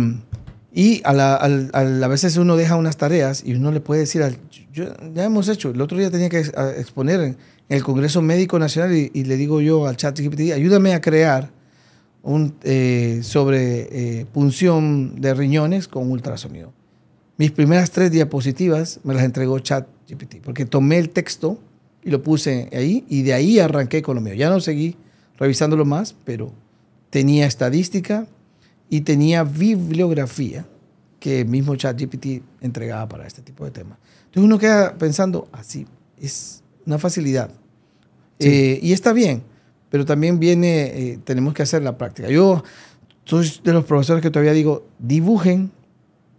y a, la- a veces uno deja unas tareas y uno le puede decir, al- yo- ya hemos hecho, el otro día tenía que exponer en el Congreso Médico Nacional y, y le digo yo al chat GPT, ayúdame a crear un, eh, sobre eh, punción de riñones con ultrasonido. Mis primeras tres diapositivas me las entregó chat GPT, porque tomé el texto y lo puse ahí y de ahí arranqué con lo mío. Ya no seguí revisándolo más, pero tenía estadística y tenía bibliografía que el mismo ChatGPT entregaba para este tipo de temas. Entonces uno queda pensando, así, es una facilidad. Eh, y está bien, pero también viene, eh, tenemos que hacer la práctica. Yo soy de los profesores que todavía digo, dibujen,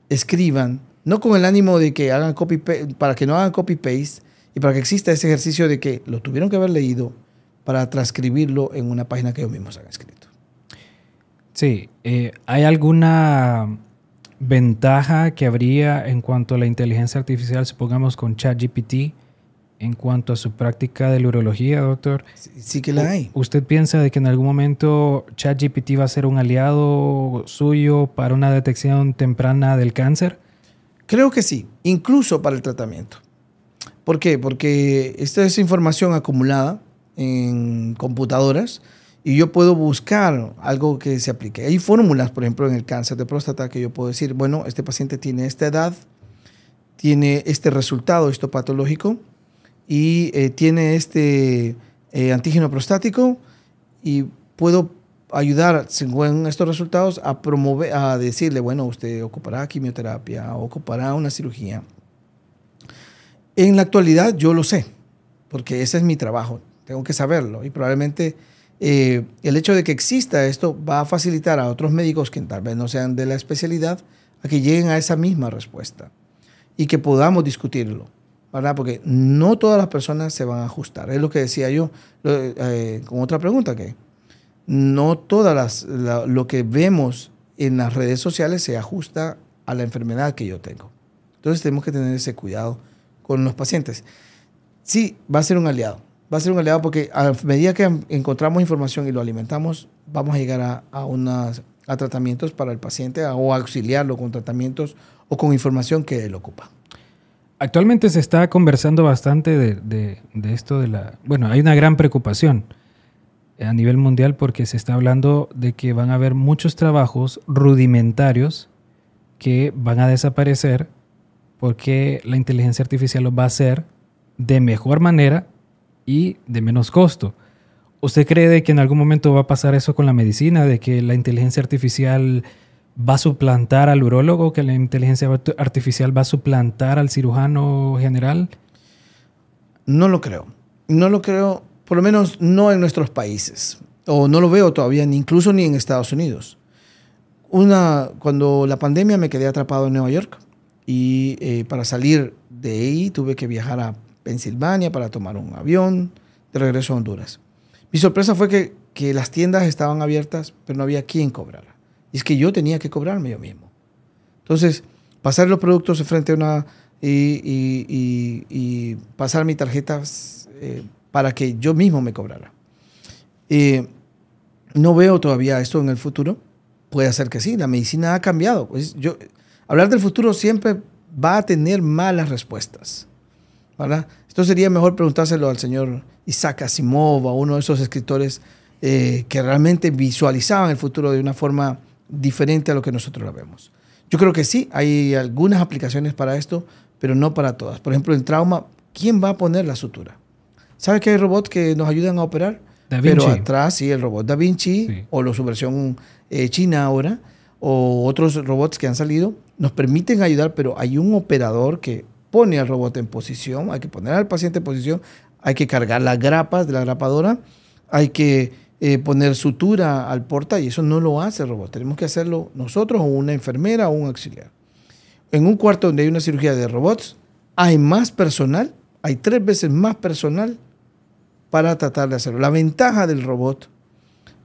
escriban, no con el ánimo de que hagan copy para que no hagan copy paste y para que exista ese ejercicio de que lo tuvieron que haber leído para transcribirlo en una página que ellos mismos han escrito. Sí, eh, ¿hay alguna ventaja que habría en cuanto a la inteligencia artificial, supongamos con ChatGPT, en cuanto a su práctica de la urología, doctor? Sí, sí que la hay. ¿Usted piensa de que en algún momento ChatGPT va a ser un aliado suyo para una detección temprana del cáncer? Creo que sí, incluso para el tratamiento. ¿Por qué? Porque esta es información acumulada en computadoras y yo puedo buscar algo que se aplique. Hay fórmulas, por ejemplo, en el cáncer de próstata que yo puedo decir, bueno, este paciente tiene esta edad, tiene este resultado histopatológico y eh, tiene este eh, antígeno prostático y puedo ayudar, según estos resultados, a promover, a decirle, bueno, usted ocupará quimioterapia, ocupará una cirugía. En la actualidad yo lo sé, porque ese es mi trabajo, tengo que saberlo y probablemente eh, el hecho de que exista esto va a facilitar a otros médicos que tal vez no sean de la especialidad a que lleguen a esa misma respuesta y que podamos discutirlo, ¿verdad? Porque no todas las personas se van a ajustar. Es lo que decía yo eh, con otra pregunta, que no todas las, lo que vemos en las redes sociales se ajusta a la enfermedad que yo tengo. Entonces tenemos que tener ese cuidado con los pacientes. Sí, va a ser un aliado va a ser un aliado porque a medida que encontramos información y lo alimentamos, vamos a llegar a, a, a tratamientos para el paciente o auxiliarlo con tratamientos o con información que él ocupa. Actualmente se está conversando bastante de, de, esto de la... Bueno, hay una gran preocupación a nivel mundial porque se está hablando de que van a haber muchos trabajos rudimentarios que van a desaparecer porque la inteligencia artificial los va a hacer de mejor manera y de menos costo. ¿Usted cree de que en algún momento va a pasar eso con la medicina, de que la inteligencia artificial va a suplantar al urólogo, que la inteligencia artificial va a suplantar al cirujano general? No lo creo. No lo creo, por lo menos no en nuestros países. O no lo veo todavía, ni incluso ni en Estados Unidos. Una, cuando la pandemia me quedé atrapado en Nueva York y eh, para salir de ahí tuve que viajar a Pensilvania para tomar un avión de regreso a Honduras. Mi sorpresa fue que, que las tiendas estaban abiertas, pero no había quien cobrara. Y es que yo tenía que cobrarme yo mismo. Entonces, pasar los productos frente a una... y, pasar mi tarjeta eh, para que yo mismo me cobrara. Eh, no veo todavía esto en el futuro. Puede ser que sí, la medicina ha cambiado. Pues yo, hablar del futuro siempre va a tener malas respuestas. Esto sería mejor preguntárselo al señor Isaac Asimov, a uno de esos escritores eh, que realmente visualizaban el futuro de una forma diferente a lo que nosotros lo vemos. Yo creo que sí, hay algunas aplicaciones para esto, pero no para todas. Por ejemplo, en trauma, ¿quién va a poner la sutura? ¿Sabe que hay robots que nos ayudan a operar? Pero atrás, sí, el robot Da Vinci o su versión eh, china ahora, o otros robots que han salido, nos permiten ayudar, pero hay un operador que pone al robot en posición, hay que poner al paciente en posición, hay que cargar las grapas de la grapadora, hay que eh, poner sutura al porta y eso no lo hace el robot. Tenemos que hacerlo nosotros o una enfermera o un auxiliar. En un cuarto donde hay una cirugía de robots, hay más personal, hay tres veces más personal para tratar de hacerlo. La ventaja del robot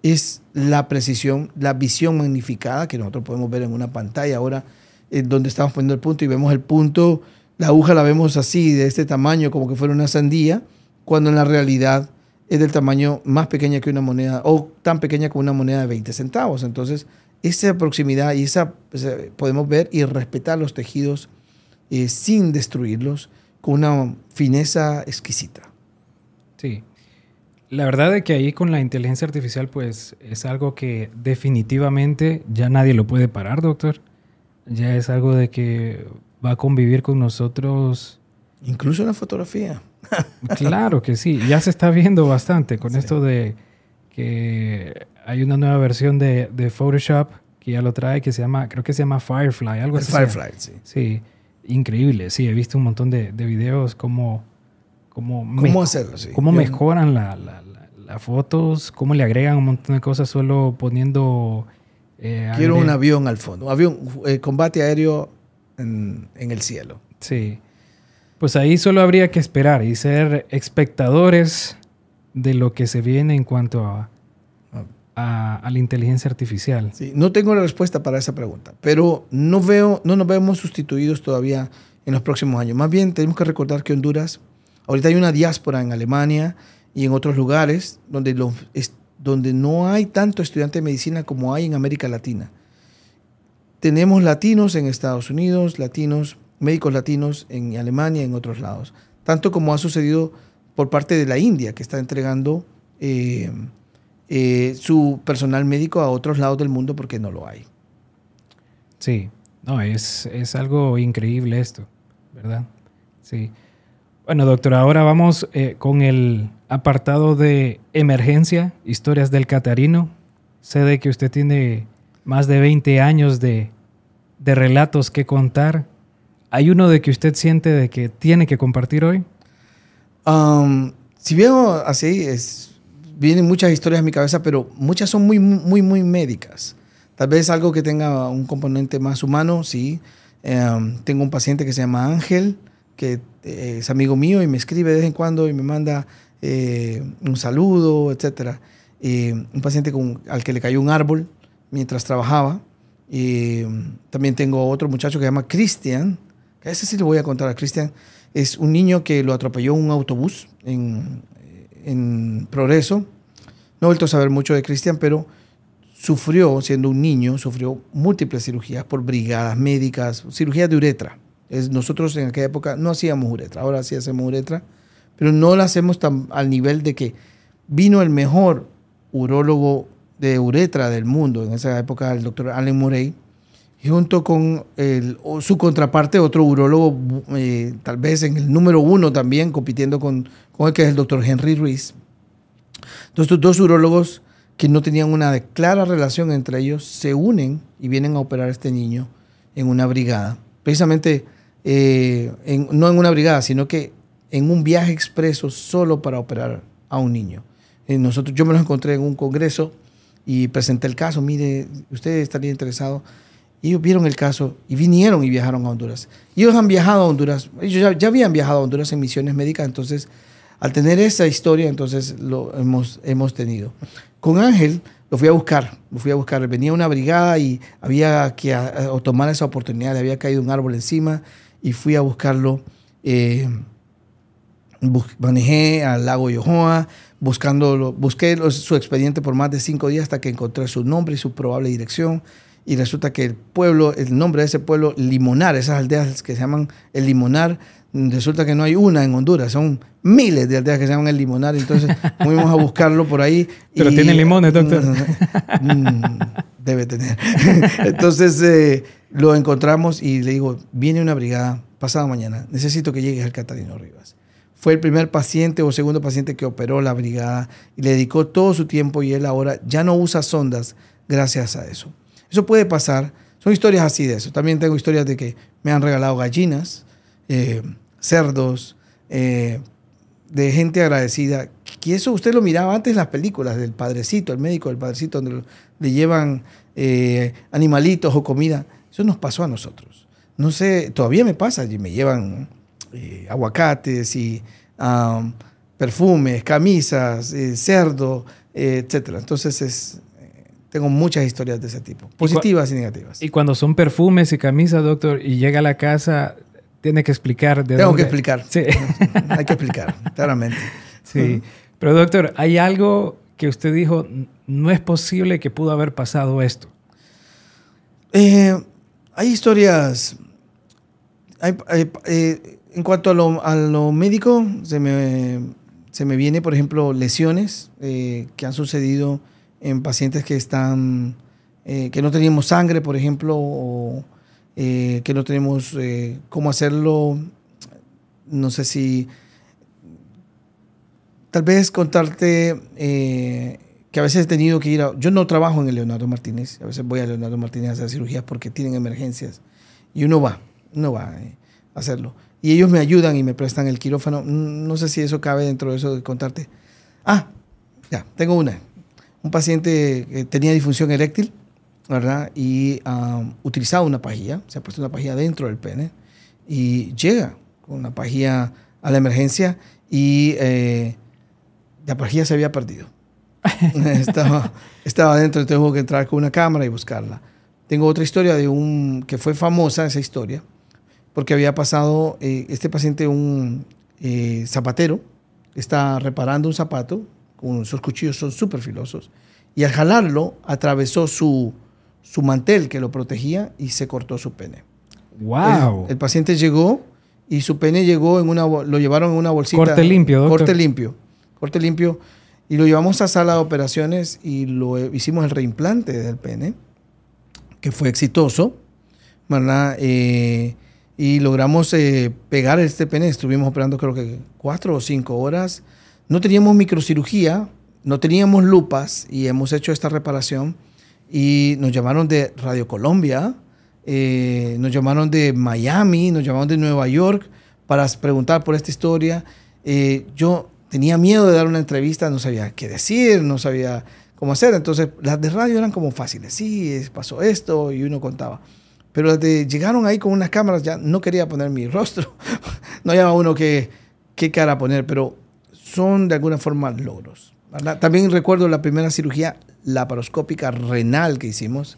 es la precisión, la visión magnificada que nosotros podemos ver en una pantalla ahora, en donde estamos poniendo el punto y vemos el punto la aguja la vemos así, de este tamaño, como que fuera una sandía, cuando en la realidad es del tamaño más pequeña que una moneda, o tan pequeña como una moneda de 20 centavos. Entonces, esa proximidad y esa, pues, eh, podemos ver y respetar los tejidos eh, sin destruirlos, con una fineza exquisita. Sí. La verdad es que ahí con la inteligencia artificial, pues es algo que definitivamente ya nadie lo puede parar, doctor. Ya es algo de que va a convivir con nosotros. Incluso en la fotografía. [LAUGHS] claro que sí, ya se está viendo bastante con esto de que hay una nueva versión de, Photoshop que ya lo trae que se llama, creo que se llama Firefly, algo así. Firefly, sí. Sí, increíble, sí, he visto un montón de, videos como... como ¿Cómo hacerlo? Cómo mejoran las fotos, cómo le agregan un montón de cosas solo poniendo... Eh, Quiero un avión al fondo, avión, eh, combate aéreo en, el cielo. Sí. Pues ahí solo habría que esperar y ser espectadores de lo que se viene en cuanto a, a, la inteligencia artificial. Sí, no tengo la respuesta para esa pregunta, pero no, veo, no nos vemos sustituidos todavía en los próximos años. Más bien tenemos que recordar que Honduras, ahorita hay una diáspora en Alemania y en otros lugares donde, donde no hay tanto estudiante de medicina como hay en América Latina tenemos latinos en Estados Unidos, latinos, médicos latinos en Alemania en otros lados. Tanto como ha sucedido por parte de la India, que está entregando eh, eh, su personal médico a otros lados del mundo porque no lo hay. Sí, no, es, es algo increíble esto, ¿verdad? Sí. Bueno, doctor, ahora vamos eh, con el apartado de emergencia, historias del Catarino. Sé de que usted tiene más de 20 años de, relatos que contar. ¿Hay uno de que usted siente de que tiene que compartir hoy? Um, si veo así, vienen muchas historias a mi cabeza, pero muchas son muy, muy, muy médicas. Tal vez algo que tenga un componente más humano, sí. Um, tengo un paciente que se llama Ángel, que eh, es amigo mío y me escribe de vez en cuando y me manda eh, un saludo, etc. un paciente al que le cayó un árbol mientras trabajaba. Y también tengo otro muchacho que se llama Cristian, que a ese sí le voy a contar a Cristian. Es un niño que lo atropelló un autobús en, en Progreso. No he vuelto a saber mucho de Cristian, pero sufrió, siendo un niño, sufrió múltiples cirugías por brigadas médicas, cirugías de uretra. Es, nosotros en aquella época no hacíamos uretra, ahora sí hacemos uretra, pero no la hacemos tan, al nivel de que vino el mejor urólogo de uretra del mundo, en esa época el doctor Allen Murray, junto con su contraparte, otro urólogo, eh, tal vez en el número uno también, compitiendo con, con el que es el doctor Henry Ruiz. Entonces, estos dos urólogos que no tenían una clara relación entre ellos se unen y vienen a operar a este niño en una brigada. Precisamente, eh, no en una brigada, sino que en un viaje expreso solo para operar a un niño. Eh, nosotros, yo me los encontré en un congreso y presenté el caso, mire, usted estaría interesado. Ellos vieron el caso y vinieron y viajaron a Honduras. Ellos han viajado a Honduras, ellos ya, habían viajado a Honduras en misiones médicas, entonces al tener esa historia, entonces lo hemos, hemos tenido. Con Ángel lo fui a buscar, lo fui a buscar. Venía una brigada y había que tomar esa oportunidad, le había caído un árbol encima y fui a buscarlo. Eh, manejé al lago Yohoa, buscando, busqué su expediente por más de cinco días hasta que encontré su nombre y su probable dirección. Y resulta que el pueblo, el nombre de ese pueblo, Limonar, esas aldeas que se llaman el Limonar, resulta que no hay una en Honduras, son miles de aldeas que se llaman el Limonar. Entonces [LAUGHS] fuimos a buscarlo por ahí. Pero tiene limones, doctor. [LAUGHS] Mm, debe tener. [LAUGHS] Entonces eh, lo encontramos y le digo, viene una brigada pasado mañana, necesito que llegues al Catalino Rivas fue el primer paciente o segundo paciente que operó la brigada y le dedicó todo su tiempo y él ahora ya no usa sondas gracias a eso. Eso puede pasar. Son historias así de eso. También tengo historias de que me han regalado gallinas, eh, cerdos, eh, de gente agradecida. Y eso usted lo miraba antes en las películas del padrecito, el médico del padrecito, donde le llevan eh, animalitos o comida. Eso nos pasó a nosotros. No sé, todavía me pasa, y me llevan aguacates y perfumes, camisas, eh, cerdo, etc. Entonces es, tengo muchas historias de ese tipo, positivas y, negativas. Y cuando son perfumes y camisas, doctor, y llega a la casa, tiene que explicar de Tengo que explicar. Sí. Hay que explicar, [LAUGHS] claramente. Sí. Pero doctor, ¿hay algo que usted dijo, no es posible que pudo haber pasado esto? hay historias... Hay, en cuanto a lo, médico, se me, se me viene, por ejemplo, lesiones eh, que han sucedido en pacientes que están, eh, que no teníamos sangre, por ejemplo, o eh, que no tenemos cómo hacerlo. No sé si, tal vez contarte que a veces he tenido que ir a, yo no trabajo en el Leonardo Martínez, a veces voy a Leonardo Martínez a hacer cirugías porque tienen emergencias y uno va, uno va a hacerlo y ellos me ayudan y me prestan el quirófano. No sé si eso cabe dentro de eso de contarte. Ah, ya, tengo una. Un paciente que tenía disfunción eréctil, ¿verdad? Y ah, utilizaba una pajilla, se ha puesto una pajilla dentro del pene y llega con una pajilla a la emergencia y eh, la pajilla se había perdido. [LAUGHS] estaba, estaba dentro, entonces tuvo que entrar con una cámara y buscarla. Tengo otra historia de un que fue famosa esa historia porque había pasado eh, este paciente un eh, zapatero, está reparando un zapato, sus cuchillos son súper filosos, y al jalarlo atravesó su, su mantel que lo protegía y se cortó su pene. ¡Wow! El, paciente llegó y su pene llegó en una, lo llevaron en una bolsita. Corte limpio, doctor. Corte limpio, corte limpio. Y lo llevamos a sala de operaciones y lo hicimos el reimplante del pene, que fue exitoso, ¿verdad? Eh, y logramos eh, pegar este pene. Estuvimos operando creo que cuatro o cinco horas. No teníamos microcirugía, no teníamos lupas y hemos hecho esta reparación. Y nos llamaron de Radio Colombia eh, nos llamaron de Miami, nos llamaron de Nueva York para preguntar por esta historia. Eh, yo tenía miedo de dar una entrevista, no sabía qué decir, no sabía cómo hacer. Entonces, las de radio eran como fáciles. Sí, pasó esto y uno contaba. Pero llegaron ahí con unas cámaras, ya no quería poner mi rostro. [LAUGHS] no había uno que, qué cara poner, pero son de alguna forma logros. También recuerdo la primera cirugía laparoscópica renal que hicimos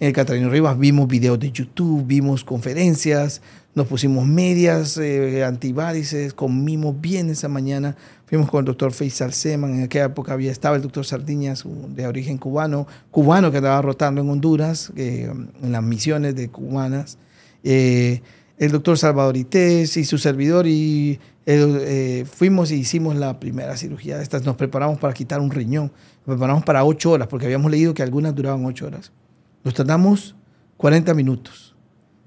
en el Catarino Rivas. Vimos videos de YouTube, vimos conferencias, nos pusimos medias eh, antivarices, comimos bien esa mañana. Fuimos con el doctor Faisal Seman, en aquella época había, estaba el doctor Sardiñas, de origen cubano, cubano que andaba rotando en Honduras, eh, en las misiones de cubanas. Eh, el doctor Salvador Ités y su servidor y eh, fuimos y hicimos la primera cirugía. Estas nos preparamos para quitar un riñón. Nos preparamos para ocho horas, porque habíamos leído que algunas duraban ocho horas. Nos tardamos 40 minutos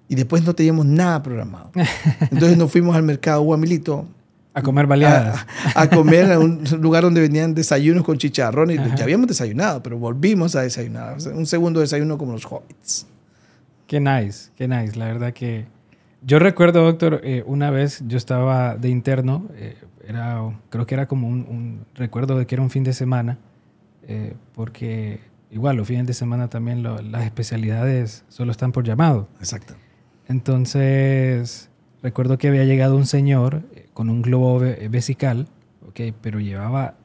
y después no teníamos nada programado. [LAUGHS] Entonces nos fuimos al mercado Guamilito. A comer baleadas. A, comer a un [LAUGHS] lugar donde venían desayunos con chicharrón. Y ya habíamos desayunado, pero volvimos a desayunar. Un segundo desayuno como los hobbits. Qué nice, qué nice. La verdad que yo recuerdo, doctor, eh, una vez yo estaba de interno, eh, era, creo que era como un, recuerdo de que era un fin de semana, eh, porque igual los fines de semana también las especialidades solo están por llamado. Exacto. Entonces, recuerdo que había llegado un señor con un globo vesical, okay, pero llevaba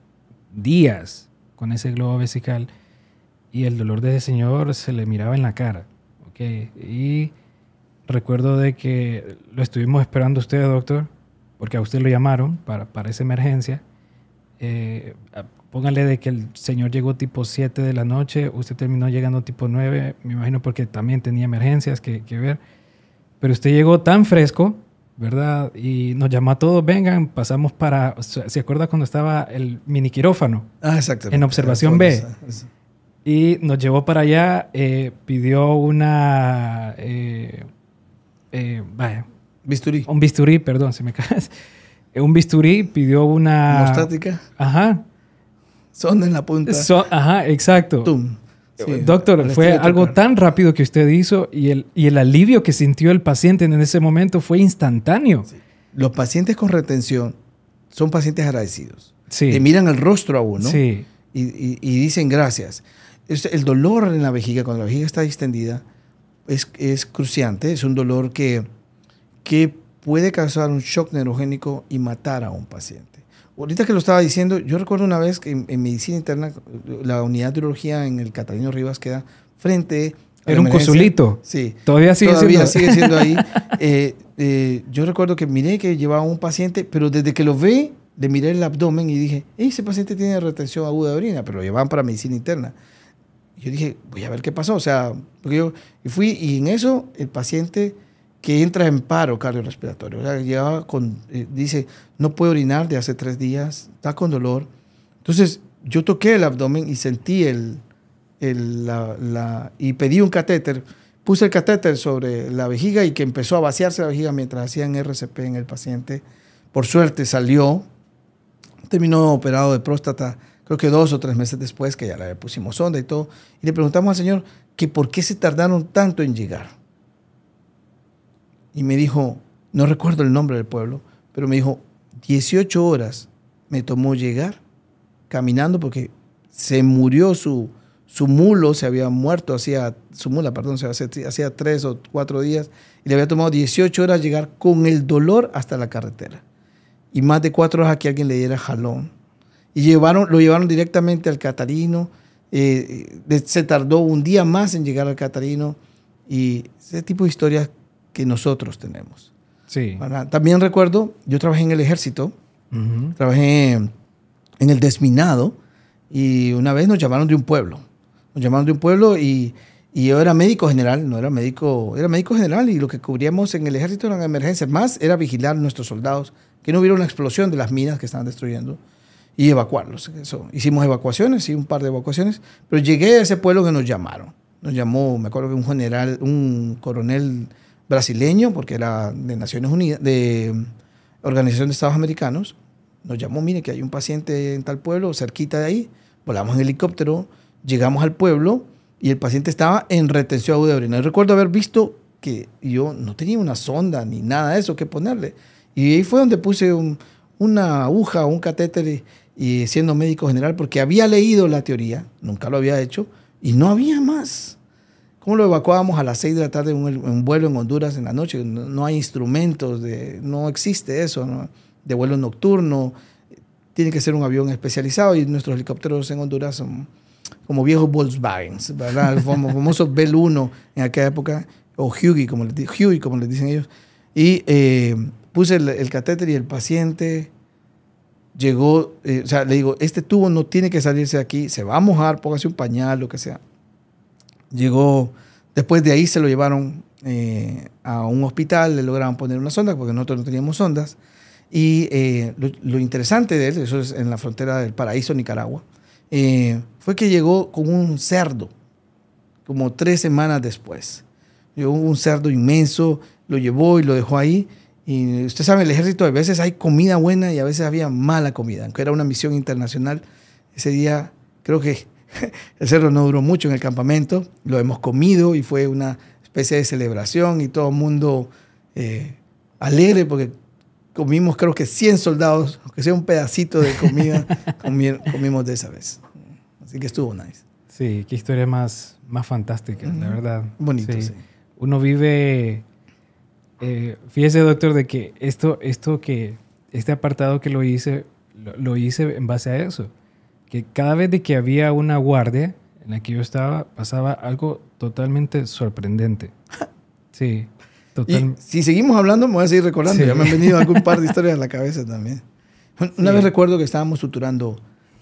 días con ese globo vesical y el dolor de ese señor se le miraba en la cara. Okay, y recuerdo de que lo estuvimos esperando usted, doctor, porque a usted lo llamaron para, para esa emergencia. Eh, póngale de que el señor llegó tipo 7 de la noche, usted terminó llegando tipo 9, me imagino porque también tenía emergencias que, que ver. Pero usted llegó tan fresco, ¿verdad? Y nos llamó a todos, vengan, pasamos para, ¿se acuerda cuando estaba el mini quirófano? Ah, exacto. En observación B. Y nos llevó para allá, eh, pidió una, eh, eh, vaya. Bisturí. Un bisturí, perdón, se me cae. Un bisturí pidió una. Hemostática. Ajá. Sonda en la punta. ajá, exacto. Doctor, fue algo tan rápido que usted hizo y el, y el alivio que sintió el paciente en ese momento fue instantáneo. Los pacientes con retención son pacientes agradecidos. Sí. Que miran el rostro a uno sí. y, y, dicen gracias. El dolor en la vejiga, cuando la vejiga está distendida, es, es cruciante, es un dolor que, que puede causar un shock neurogénico y matar a un paciente. Ahorita que lo estaba diciendo, yo recuerdo una vez que en, medicina interna, la unidad de urología en el Catalino Rivas queda frente a Era un cosulito. Sí. Todavía sigue Todavía sigue siendo ahí. [LAUGHS] Eh, eh, yo recuerdo que miré que llevaba un paciente, pero desde que lo ve, le miré el abdomen y dije, ese paciente tiene retención aguda de orina, pero lo llevaban para medicina interna yo dije, voy a ver qué pasó. O sea, porque yo y fui y en eso el paciente que entra en paro cardiorrespiratorio, o sea, llegaba con, eh, dice, no puede orinar de hace tres días, está con dolor. Entonces yo toqué el abdomen y sentí el, el la, la, y pedí un catéter. Puse el catéter sobre la vejiga y que empezó a vaciarse la vejiga mientras hacían RCP en el paciente. Por suerte salió, terminó operado de próstata creo que dos o tres meses después, que ya le pusimos sonda y todo, y le preguntamos al Señor que por qué se tardaron tanto en llegar. Y me dijo, no recuerdo el nombre del pueblo, pero me dijo, 18 horas me tomó llegar caminando porque se murió su, su mulo, se había muerto hacía, su mula, perdón, hacía, hacía tres o cuatro días, y le había tomado 18 horas llegar con el dolor hasta la carretera. Y más de cuatro horas a que alguien le diera jalón y llevaron, lo llevaron directamente al Catarino. Eh, se tardó un día más en llegar al Catarino y ese tipo de historias que nosotros tenemos. Sí. También recuerdo, yo trabajé en el ejército, trabajé en el desminado y una vez nos llamaron de un pueblo. Nos llamaron de un pueblo y, y yo era médico general, no era médico, era médico general y lo que cubríamos en el ejército eran emergencias. Más era vigilar a nuestros soldados, que no hubiera una explosión de las minas que estaban destruyendo y evacuarlos. Eso. Hicimos evacuaciones, sí, un par de evacuaciones, pero llegué a ese pueblo que nos llamaron. Nos llamó, me acuerdo que un general, un coronel brasileño, porque era de Naciones Unidas, de Organización de Estados Americanos, nos llamó, mire que hay un paciente en tal pueblo, cerquita de ahí, volamos en helicóptero, llegamos al pueblo y el paciente estaba en retención aguda de orina. recuerdo haber visto que yo no tenía una sonda ni nada de eso que ponerle. Y ahí fue donde puse una aguja, un catéter y, siendo médico general, porque había leído la teoría, nunca lo había hecho, y no había más. ¿Cómo lo evacuábamos a las 6 de la tarde en un, vuelo en Honduras en la noche? No, hay instrumentos, de, no existe eso, de vuelo nocturno. Tiene que ser un avión especializado y nuestros helicópteros en Honduras son como viejos Volkswagen, ¿verdad? El famoso Bell 1 en aquella época, o Huey, como les, Huey, como les dicen ellos. Y eh, puse el, catéter y el paciente llegó, eh, o sea, le digo, este tubo no tiene que salirse de aquí, se va a mojar, póngase un pañal, lo que sea. Llegó, después de ahí se lo llevaron eh, a un hospital, le lograron poner una sonda, porque nosotros no teníamos sondas. Y lo, lo, interesante de él, eso es en la frontera del Paraíso, Nicaragua, fue que llegó con un cerdo, como tres semanas después. Llegó un cerdo inmenso, lo llevó y lo dejó ahí. Y usted sabe, el ejército a veces hay comida buena y a veces había mala comida. Aunque era una misión internacional, ese día creo que [LAUGHS] el cerdo no duró mucho en el campamento. Lo hemos comido y fue una especie de celebración y todo el mundo eh, alegre porque comimos creo que 100 soldados, aunque sea un pedacito de comida, [LAUGHS] comimos de esa vez. Así que estuvo nice. Sí, qué historia más, más fantástica, la verdad. Bonito, sí. Uno vive eh, fíjese, doctor, de que esto, esto que, este apartado que lo hice, lo, hice en base a eso. Que cada vez de que había una guardia en la que yo estaba, pasaba algo totalmente sorprendente. [LAUGHS] Sí, totalmente. Si seguimos hablando, me voy a seguir recordando. Ya me han venido algún par de [LAUGHS] historias a la cabeza también. Una vez recuerdo que estábamos suturando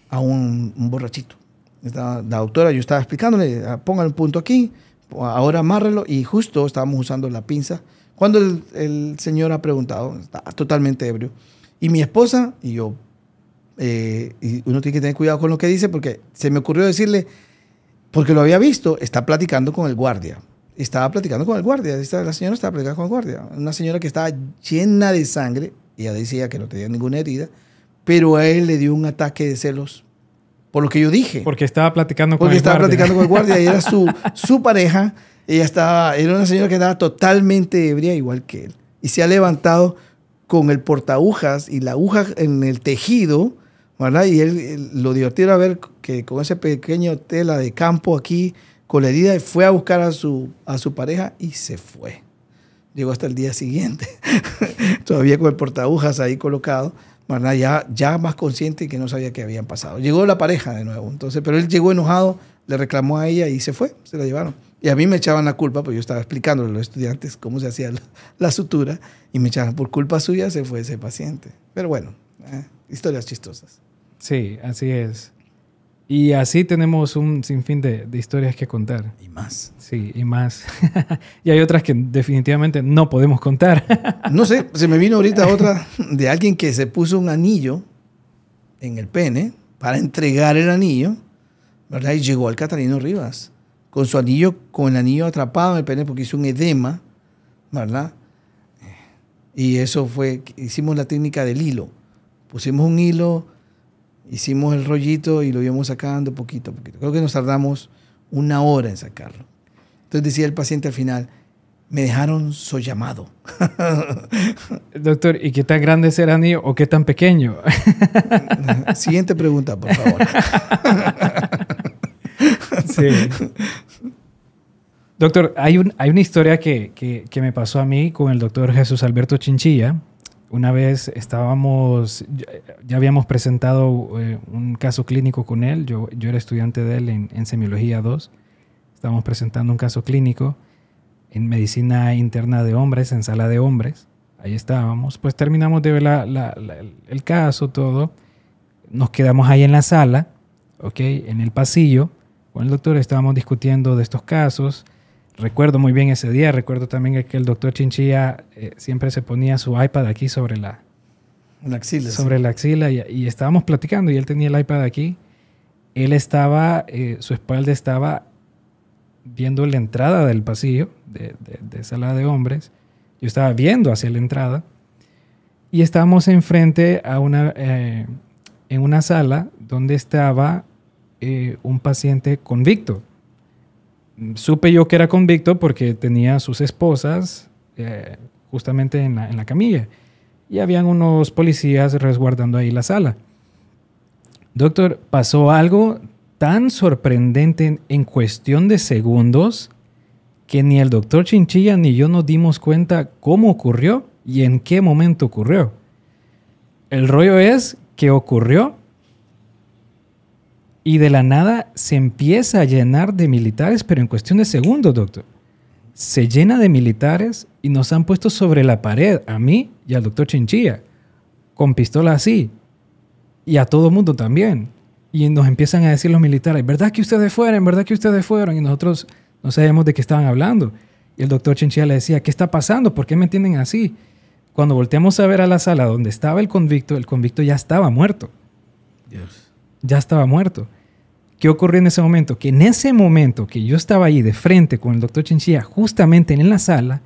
a un, borrachito. Estaba, la doctora, yo estaba explicándole, ah, pongan un punto aquí, ahora amárrelo, y justo estábamos usando la pinza cuando el, señor ha preguntado, está totalmente ebrio, y mi esposa y yo, eh, y uno tiene que tener cuidado con lo que dice, porque se me ocurrió decirle, porque lo había visto, está platicando con el guardia. Estaba platicando con el guardia, la señora estaba platicando con el guardia. Una señora que estaba llena de sangre, ella decía que no tenía ninguna herida, pero a él le dio un ataque de celos por lo que yo dije. Porque estaba platicando con Porque estaba platicando con el guardia y era su, [LAUGHS] su pareja ella estaba, era una señora que estaba totalmente ebria, igual que él. Y se ha levantado con el portagujas y la aguja en el tejido, ¿verdad? Y él, lo divertido era ver que con ese pequeño tela de campo aquí, con la herida, fue a buscar a su, a su pareja y se fue. Llegó hasta el día siguiente, [LAUGHS] todavía con el portagujas ahí colocado, ¿verdad? Ya, ya más consciente y que no sabía qué habían pasado. Llegó la pareja de nuevo, entonces, pero él llegó enojado, le reclamó a ella y se fue, se la llevaron. Y a mí me echaban la culpa, porque yo estaba explicándole a los estudiantes cómo se hacía la, sutura, y me echaban, por culpa suya se fue ese paciente. Pero bueno, eh, historias chistosas. Sí, así es. Y así tenemos un sinfín de, de historias que contar. Y más. Sí, y más. [LAUGHS] y hay otras que definitivamente no podemos contar. [LAUGHS] no sé, se me vino ahorita otra de alguien que se puso un anillo en el pene para entregar el anillo, ¿verdad? Y llegó al Catalino Rivas con su anillo, con el anillo atrapado en el pene porque hizo un edema, ¿verdad? Y eso fue, hicimos la técnica del hilo. Pusimos un hilo, hicimos el rollito y lo íbamos sacando poquito a poquito. Creo que nos tardamos una hora en sacarlo. Entonces decía el paciente al final, me dejaron so llamado. [LAUGHS] Doctor, ¿y qué tan grande es el anillo o qué tan pequeño? [LAUGHS] Siguiente pregunta, por favor. [LAUGHS] Sí. [LAUGHS] Doctor, hay, un, hay una historia que, que, me pasó a mí con el doctor Jesús Alberto Chinchilla. Una vez estábamos, ya, habíamos presentado eh, un caso clínico con él. Yo, yo era estudiante de él en, en Semiología 2. Estábamos presentando un caso clínico en medicina interna de hombres, en sala de hombres. Ahí estábamos. Pues terminamos de ver la, el caso, todo. Nos quedamos ahí en la sala, ¿ok? En el pasillo con el doctor estábamos discutiendo de estos casos. Recuerdo muy bien ese día, recuerdo también que el doctor Chinchilla eh, siempre se ponía su iPad aquí sobre la, la axila. Sobre la axila y, estábamos platicando y él tenía el iPad aquí. Él estaba, eh, su espalda estaba viendo la entrada del pasillo de, de, sala de hombres. Yo estaba viendo hacia la entrada y estábamos enfrente a una, eh, en una sala donde estaba eh, un paciente convicto. supe yo que era convicto porque tenía sus esposas eh, justamente en la, en la camilla y habían unos policías resguardando ahí la sala. Doctor, pasó algo tan sorprendente en, cuestión de segundos que ni el doctor Chinchilla ni yo nos dimos cuenta cómo ocurrió y en qué momento ocurrió. El rollo es que ocurrió y de la nada se empieza a llenar de militares, pero en cuestión de segundos, doctor. Se llena de militares y nos han puesto sobre la pared, a mí y al doctor Chinchilla, con pistola así, y a todo mundo también. Y nos empiezan a decir los militares, ¿verdad que ustedes fueron? ¿Verdad que ustedes fueron? Y nosotros no sabemos de qué estaban hablando. Y el doctor Chinchilla le decía, ¿qué está pasando? ¿Por qué me entienden así? Cuando volteamos a ver a la sala donde estaba el convicto, el convicto ya estaba muerto. Dios. Ya estaba muerto. ¿Qué ocurrió en ese momento? Que en ese momento que yo estaba ahí de frente con el doctor Chinchilla, justamente en la sala,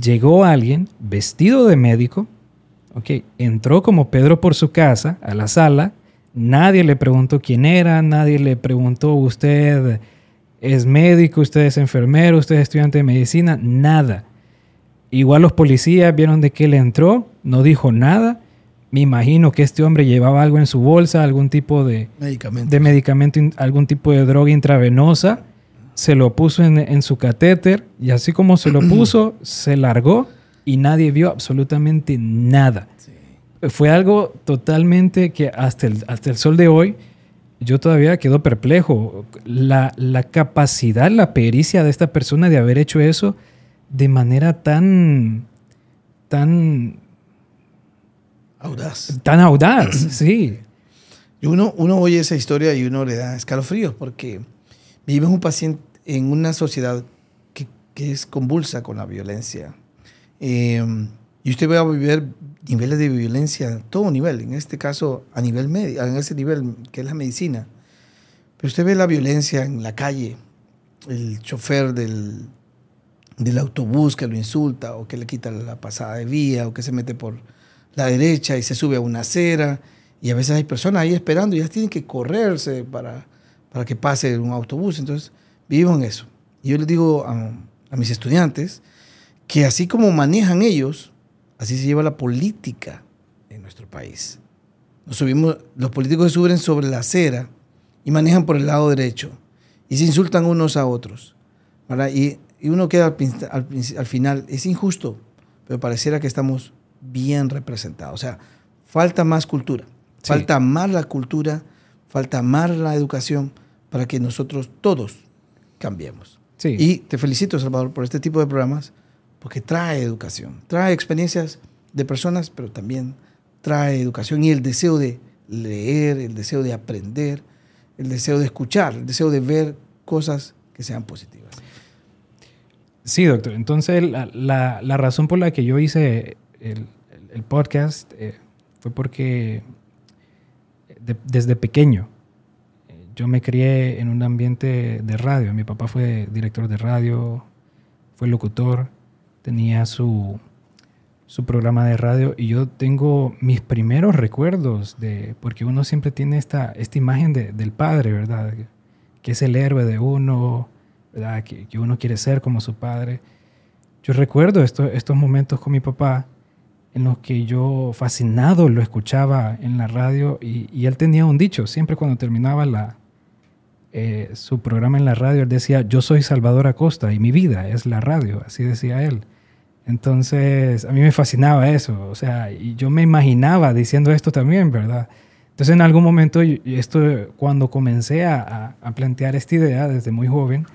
llegó alguien vestido de médico, okay, entró como Pedro por su casa a la sala, Nadie le preguntó quién era, nadie le preguntó usted es médico, usted es enfermero, usted es estudiante de medicina, nada. Igual los policías vieron de que él entró, no dijo nada. Me imagino que este hombre llevaba algo en su bolsa, algún tipo de de medicamento algún tipo de droga intravenosa. Se lo puso en, en su catéter y así como se lo [CLEARS THROAT] puso, se largó y nadie vio absolutamente nada fue algo totalmente que hasta el, hasta el sol de hoy yo todavía quedo perplejo. La, la, capacidad, la pericia de esta persona de haber hecho eso de manera tan, tan... Audaz. Tan audaz, [CLEARS THROAT] sí. Y uno, uno oye esa historia y uno le da escalofríos porque vivimos un paciente en una sociedad que, que es convulsa con la violencia. Eh, y usted va a vivir niveles de violencia a todo nivel, en este caso a nivel medio, en ese nivel que es la medicina. Pero usted ve la violencia en la calle, el chofer del, del autobús que lo insulta o que le quita la pasada de vía o que se mete por la derecha y se sube a una acera. Y a veces hay personas ahí esperando y ya tienen que correrse para, para que pase un autobús. Entonces, vivimos en eso. Y yo les digo a, mis estudiantes que así como manejan ellos, Así se lleva la política en nuestro país. Nos subimos, los políticos se suben sobre la acera y manejan por el lado derecho y se insultan unos a otros. Y, uno queda al, final, es injusto, pero pareciera que estamos bien representados. O sea, falta más cultura, falta más la cultura, falta más la educación para que nosotros todos cambiemos. Y te felicito, Salvador, por este tipo de programas porque trae educación, trae experiencias de personas, pero también trae educación y el deseo de leer, el deseo de aprender, el deseo de escuchar, el deseo de ver cosas que sean positivas. Sí, doctor. Entonces, la, razón por la que yo hice el, podcast eh, fue porque desde pequeño eh, yo me crié en un ambiente de radio. Mi papá fue director de radio, fue locutor tenía su, su programa de radio y yo tengo mis primeros recuerdos de, porque uno siempre tiene esta, esta imagen de, del padre, ¿verdad? Que es el héroe de uno, ¿verdad? Que, que uno quiere ser como su padre. Yo recuerdo esto, estos momentos con mi papá en los que yo fascinado lo escuchaba en la radio y, él tenía un dicho, siempre cuando terminaba la, eh, su programa en la radio, él decía, yo soy Salvador Acosta y mi vida es la radio, así decía él. Entonces, a mí me fascinaba eso, o sea, y yo me imaginaba diciendo esto también, ¿verdad? Entonces, en algún momento, esto, cuando comencé a, plantear esta idea desde muy joven,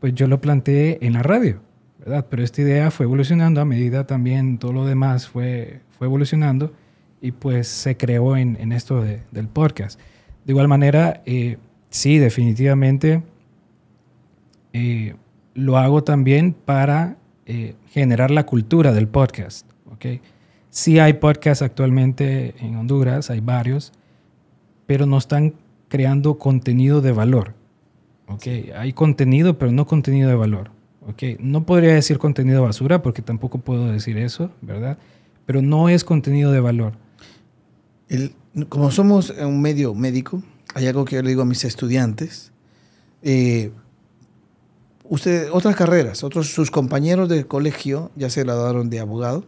pues yo lo planteé en la radio, ¿verdad? Pero esta idea fue evolucionando a medida también todo lo demás fue, fue evolucionando y pues se creó en, esto del podcast. De igual manera, eh, sí, definitivamente eh, lo hago también para eh, generar la cultura del podcast. ¿okay? Sí hay podcasts actualmente en Honduras, hay varios, pero no están creando contenido de valor. ¿okay? Hay contenido, pero no contenido de valor. ¿Okay? No podría decir contenido basura porque tampoco puedo decir eso, ¿verdad? Pero no es contenido de valor. como somos un medio médico, hay algo que yo le digo a mis estudiantes. Eh, usted, otras carreras, otros, sus compañeros de colegio ya se graduaron de abogado,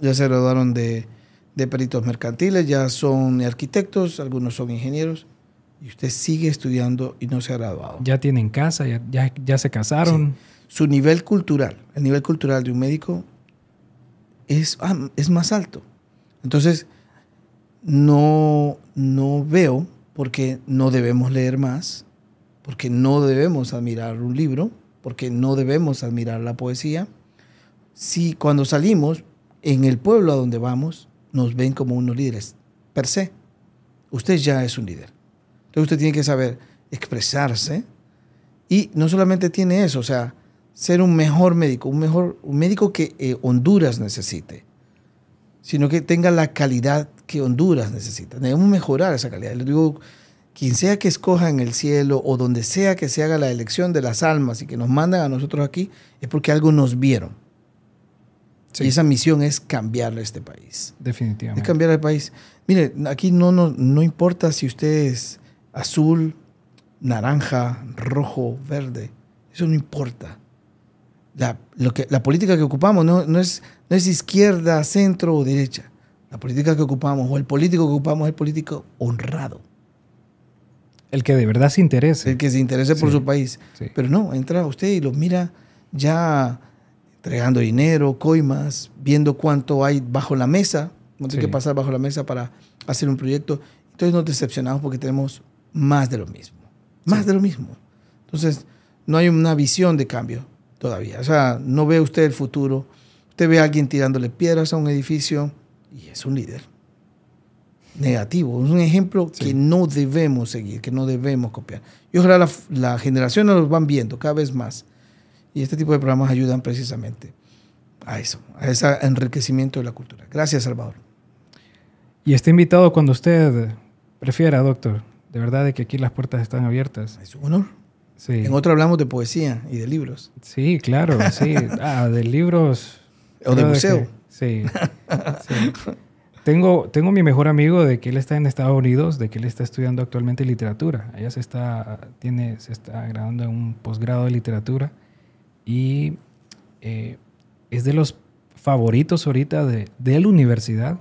ya se graduaron de, de peritos mercantiles, ya son arquitectos, algunos son ingenieros, y usted sigue estudiando y no se ha graduado. Ya tienen casa, ya, ya, ya se casaron. Su nivel cultural, el nivel cultural de un médico es, ah, es más alto. Entonces, no, no veo porque no debemos leer más, porque no debemos admirar un libro, porque no debemos admirar la poesía. Si cuando salimos en el pueblo a donde vamos, nos ven como unos líderes, per se, usted ya es un líder. Entonces usted tiene que saber expresarse y no solamente tiene eso, o sea, ser un mejor médico, un mejor un médico que eh, Honduras necesite, sino que tenga la calidad que Honduras necesita. Debemos mejorar esa calidad. Le digo, quien sea que escoja en el cielo o donde sea que se haga la elección de las almas y que nos mandan a nosotros aquí, es porque algo nos vieron. Y esa misión es cambiar este país. Definitivamente. Es cambiar el país. Mire, aquí no, no, no importa si usted es azul, naranja, rojo, verde. Eso no importa. La, lo que, la política que ocupamos no, no, es, no es izquierda, centro o derecha. La política que ocupamos o el político que ocupamos es el político honrado. El que de verdad se interese. El que se interese por su país. Pero no, entra usted y lo mira ya entregando dinero, coimas, viendo cuánto hay bajo la mesa, no tiene que pasar bajo la mesa para hacer un proyecto. Entonces nos decepcionamos porque tenemos más de lo mismo. Más de lo mismo. Entonces, no hay una visión de cambio todavía. O sea, no ve usted el futuro. Usted ve a alguien tirándole piedras a un edificio y es un líder negativo. Es un ejemplo que no debemos seguir, que no debemos copiar. Y ojalá la, la generación nos van viendo cada vez más. Y este tipo de programas ayudan precisamente a eso, a ese enriquecimiento de la cultura. Gracias, Salvador. Y está invitado cuando usted prefiera, doctor. De verdad de que aquí las puertas están abiertas. Es un honor. Sí. En otro hablamos de poesía y de libros. Sí, claro, sí. [LAUGHS] Ah, de libros. O de museo. sí, sí. Tengo, tengo mi mejor amigo de que él está en Estados Unidos, de que él está estudiando actualmente literatura. Ella se está, tiene, se está graduando en un posgrado de literatura y eh, es de los favoritos ahorita de, de, la universidad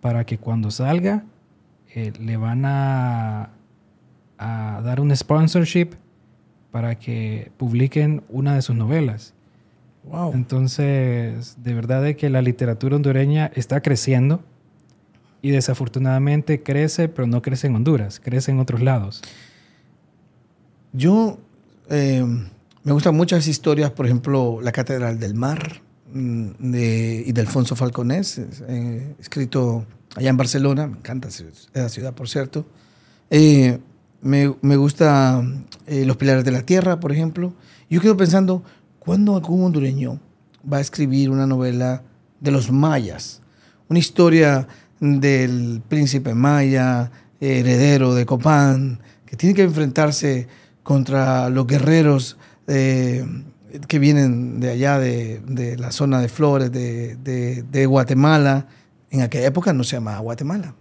para que cuando salga eh, le van a, a dar un sponsorship para que publiquen una de sus novelas. Wow. Entonces, de verdad de que la literatura hondureña está creciendo y desafortunadamente crece, pero no crece en Honduras, crece en otros lados. Yo eh, me gustan muchas historias, por ejemplo, La Catedral del Mar mm, de, y de Alfonso Falconés, eh, escrito allá en Barcelona, me encanta esa ciudad, por cierto. Eh, me, me, gusta eh, Los Pilares de la Tierra, por ejemplo. Yo quedo pensando, ¿cuándo algún hondureño va a escribir una novela de los mayas? Una historia del príncipe maya, heredero de Copán, que tiene que enfrentarse contra los guerreros eh, que vienen de allá, de, de, la zona de Flores, de, de, de, Guatemala. En aquella época no se llamaba Guatemala.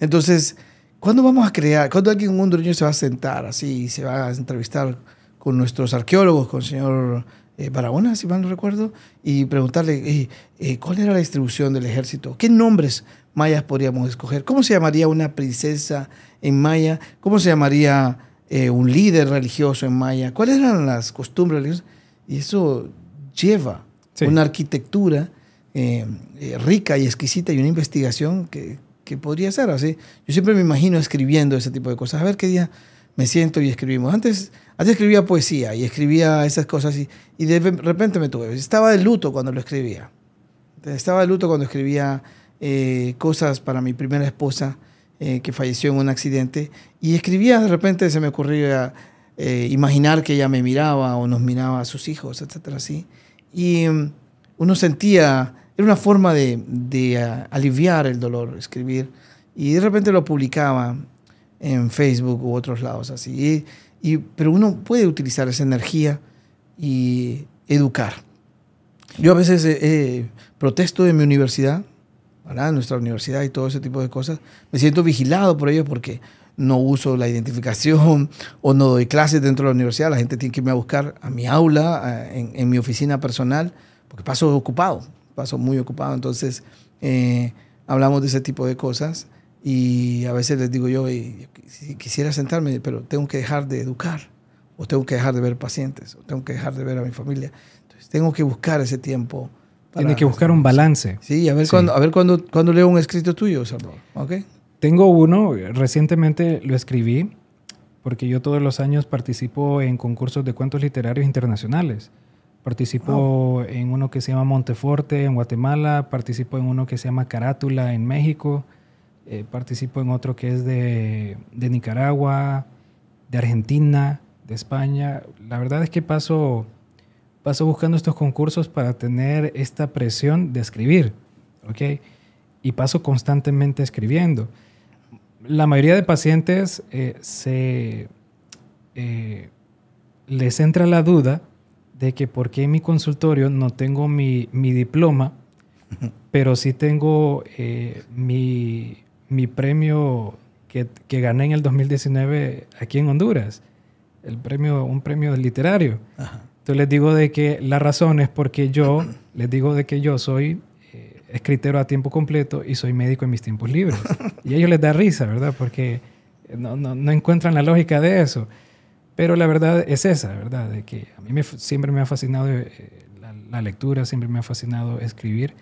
Entonces, ¿cuándo vamos a crear? ¿Cuándo alguien, un hondureño se va a sentar así y se va a entrevistar con nuestros arqueólogos, con el señor eh, Barahona, si mal no recuerdo, y preguntarle eh, eh, cuál era la distribución del ejército? ¿Qué nombres mayas podríamos escoger? ¿Cómo se llamaría una princesa en maya? ¿Cómo se llamaría eh, un líder religioso en maya? ¿Cuáles eran las costumbres religiosas? Y eso lleva sí. una arquitectura rica y exquisita y una investigación que, podría ser así. Yo siempre me imagino escribiendo ese tipo de cosas. A ver qué día me siento y escribimos. Antes, antes escribía poesía y escribía esas cosas y, y de repente me tuve. Estaba de luto cuando lo escribía. Estaba de luto cuando escribía eh, cosas para mi primera esposa eh, que falleció en un accidente y escribía, de repente se me ocurría eh, imaginar que ella me miraba o nos miraba a sus hijos, etcétera, así. Y um, uno sentía, era una forma de, de uh, aliviar el dolor, escribir. Y de repente lo publicaba en Facebook u otros lados así. Y, y, pero uno puede utilizar esa energía y educar. Yo a veces eh, protesto en mi universidad ¿verdad? nuestra universidad y todo ese tipo de cosas. Me siento vigilado por ellos porque no uso la identificación [LAUGHS] o no doy clases dentro de la universidad. La gente tiene que irme a buscar a mi aula, en, en, mi oficina personal, porque paso ocupado, paso muy ocupado. Entonces, eh, hablamos de ese tipo de cosas y a veces les digo yo, si quisiera sentarme, pero tengo que dejar de educar, o tengo que dejar de ver pacientes, o tengo que dejar de ver a mi familia. Entonces, tengo que buscar ese tiempo. Tiene que buscar un balance. Sí, a ver, Cuando, a ver cuando, cuando leo un escrito tuyo, Salvador. ¿Okay? Tengo uno, recientemente lo escribí, porque yo todos los años participo en concursos de cuentos literarios internacionales. Participo en uno que se llama Monteforte en Guatemala, participo en uno que se llama Carátula en México, eh, participo en otro que es de, de, Nicaragua, de Argentina, de España. La verdad es que paso, paso buscando estos concursos para tener esta presión de escribir, ¿ok? Y paso constantemente escribiendo la mayoría de pacientes eh, se, eh, les entra la duda de que por qué en mi consultorio no tengo mi, diploma, pero sí tengo eh, mi, premio que, gané en el 2019 aquí en Honduras, el premio, un premio literario. Entonces les digo de que la razón es porque yo, [CLEARS THROAT] les digo de que yo soy escritero a tiempo completo y soy médico en mis tiempos libres. [LAUGHS] y a ellos les da risa, ¿verdad? Porque no, no, no encuentran la lógica de eso. Pero la verdad es esa, ¿verdad? De que a mí me, siempre me ha fascinado eh, la, lectura, siempre me ha fascinado escribir.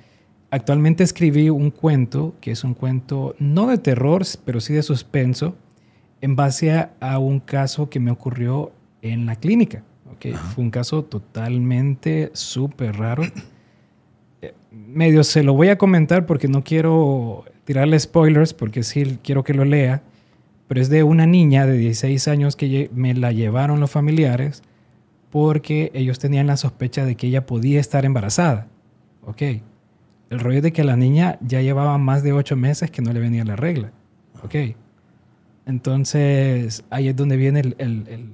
Actualmente escribí un cuento, que es un cuento no de terror, pero sí de suspenso, en base a, un caso que me ocurrió en la clínica. ¿okay? Fue un caso totalmente súper raro medio se lo voy a comentar porque no quiero tirarle spoilers, porque sí quiero que lo lea, pero es de una niña de 16 años que me la llevaron los familiares porque ellos tenían la sospecha de que ella podía estar embarazada. Ok. El rollo es de que la niña ya llevaba más de 8 meses que no le venía la regla. Ok. Entonces, ahí es donde viene el,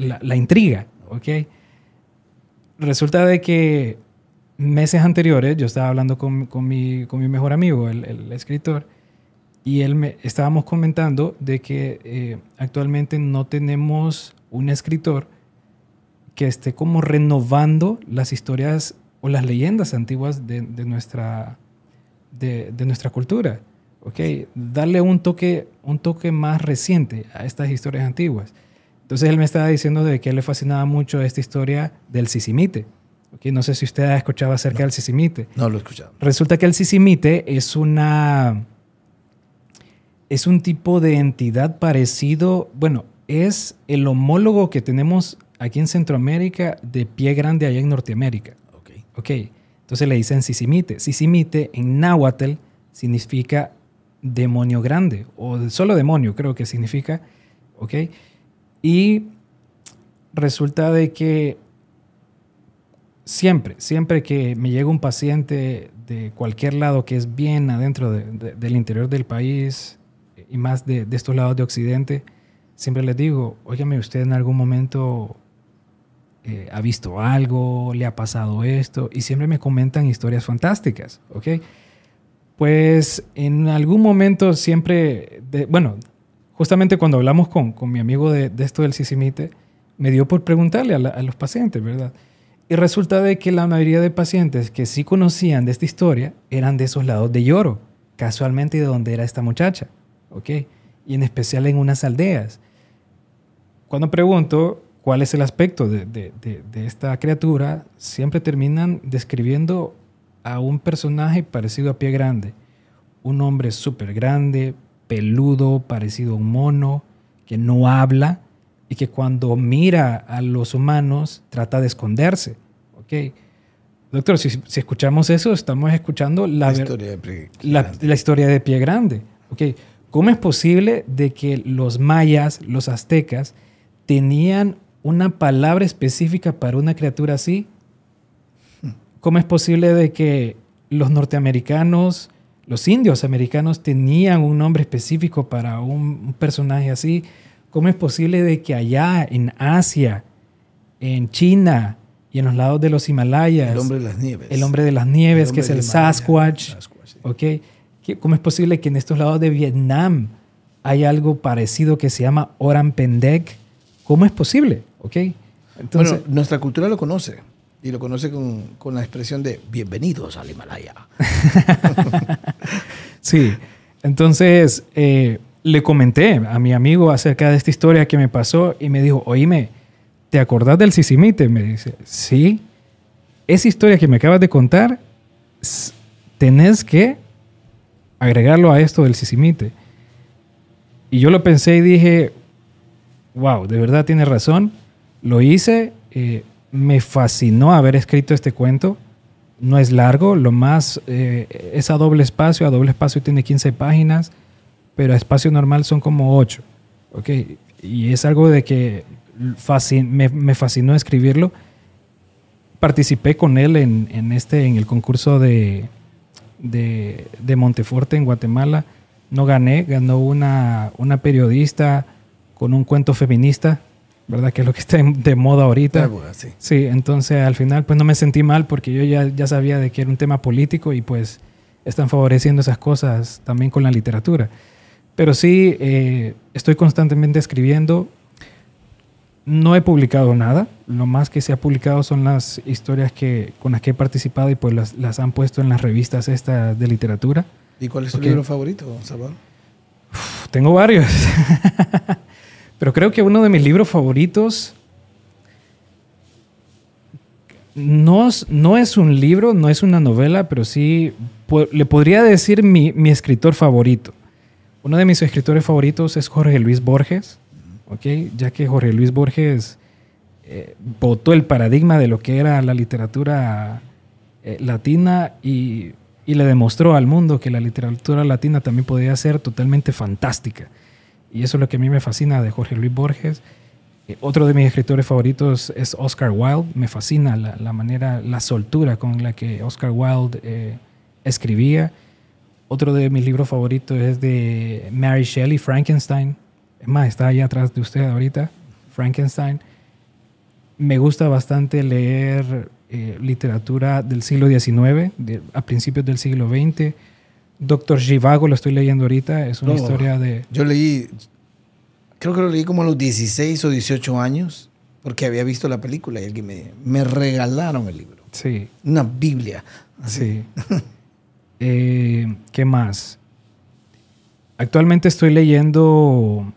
la, la, intriga. Ok. Resulta de que meses anteriores yo estaba hablando con, con, mi, con mi, mejor amigo, el, escritor, y él me estábamos comentando de que eh, actualmente no tenemos un escritor que esté como renovando las historias o las leyendas antiguas de, de nuestra, de, de, nuestra cultura. ¿okay? Darle un toque, un toque más reciente a estas historias antiguas. Entonces él me estaba diciendo de que a él le fascinaba mucho esta historia del Sisimite no sé si usted ha escuchado acerca del sisimite. No lo he escuchado. Resulta que el sisimite es una... Es un tipo de entidad parecido, bueno, es el homólogo que tenemos aquí en Centroamérica de pie grande allá en Norteamérica. Ok. Ok. Entonces le dicen sisimite. Sisimite en náhuatl significa demonio grande, o solo demonio creo que significa. Ok. Y resulta de que siempre, siempre que me llega un paciente de cualquier lado que es bien adentro del interior del país y más de, estos lados de Occidente, siempre les digo, óigame, usted en algún momento eh, ha visto algo, le ha pasado esto, y siempre me comentan historias fantásticas, ¿ok? Pues en algún momento siempre, bueno, justamente cuando hablamos con, mi amigo de, esto del sisimite, me dio por preguntarle a, a los pacientes, ¿verdad? Y resulta de que la mayoría de pacientes que sí conocían de esta historia eran de esos lados de Lloro, casualmente de donde era esta muchacha, ¿ok? Y en especial en unas aldeas. Cuando pregunto cuál es el aspecto de, de, de, esta criatura, siempre terminan describiendo a un personaje parecido a pie grande. Un hombre súper grande, peludo, parecido a un mono, que no habla, y que cuando mira a los humanos trata de esconderse. ¿ok? Doctor, si, escuchamos eso, estamos escuchando la, historia, de pie, la, historia de pie grande. ¿ok? ¿Cómo es posible de que los mayas, los aztecas, tenían una palabra específica para una criatura así? ¿Cómo es posible de que los norteamericanos, los indios americanos tenían un nombre específico para un personaje así? ¿Cómo es posible de que allá en Asia, en China y en los lados de los Himalayas... El hombre de las nieves. El hombre de las nieves, que es el Sasquatch. ¿ok? ¿Cómo es posible que en estos lados de Vietnam hay algo parecido que se llama Oran Pendek. ¿Cómo es posible? ¿Ok? Entonces, bueno, nuestra cultura lo conoce y lo conoce con, con la expresión de bienvenidos al Himalaya. [LAUGHS] sí, entonces eh, le comenté a mi amigo acerca de esta historia que me pasó y me dijo, oíme, ¿te acordás del Sisimite? Me dice, sí, esa historia que me acabas de contar, tenés que agregarlo a esto del Sisimite. Y yo lo pensé y dije, wow, de verdad tiene razón. Lo hice, eh, me fascinó haber escrito este cuento. No es largo, lo más eh, es a doble espacio, a doble espacio tiene 15 páginas, pero a espacio normal son como 8. ¿okay? Y es algo de que me, fascinó escribirlo. Participé con él en, este, en el concurso de, de, de Monteforte en Guatemala no gané, ganó una, una periodista con un cuento feminista, ¿verdad? Que es lo que está de moda ahorita. Ah, sí. entonces al final pues no me sentí mal porque yo ya, ya sabía de que era un tema político y pues están favoreciendo esas cosas también con la literatura. Pero sí, eh, estoy constantemente escribiendo. No he publicado nada. Lo más que se ha publicado son las historias que, con las que he participado y pues las, las han puesto en las revistas estas de literatura. ¿Y cuál es tu libro favorito, Salvador? tengo varios. [LAUGHS] Pero creo que uno de mis libros favoritos no, no es un libro, no es una novela, pero sí le podría decir mi, escritor favorito. Uno de mis escritores favoritos es Jorge Luis Borges, ¿okay? ya que Jorge Luis Borges eh, botó el paradigma de lo que era la literatura eh, latina y y le demostró al mundo que la literatura latina también podía ser totalmente fantástica. Y eso es lo que a mí me fascina de Jorge Luis Borges. Eh, otro de mis escritores favoritos es Oscar Wilde. Me fascina la, manera, la soltura con la que Oscar Wilde eh, escribía. Otro de mis libros favoritos es de Mary Shelley, Frankenstein. Es más, está ahí atrás de usted ahorita, Frankenstein. Me gusta bastante leer eh, literatura del siglo XIX, a principios del siglo XX. Doctor Givago, lo estoy leyendo ahorita, es una historia de... Yo leí, creo que lo leí como a los 16 o 18 años, porque había visto la película y alguien me, me regalaron el libro. Sí. Una Biblia. Sí. Eh, ¿Qué más? Actualmente estoy leyendo...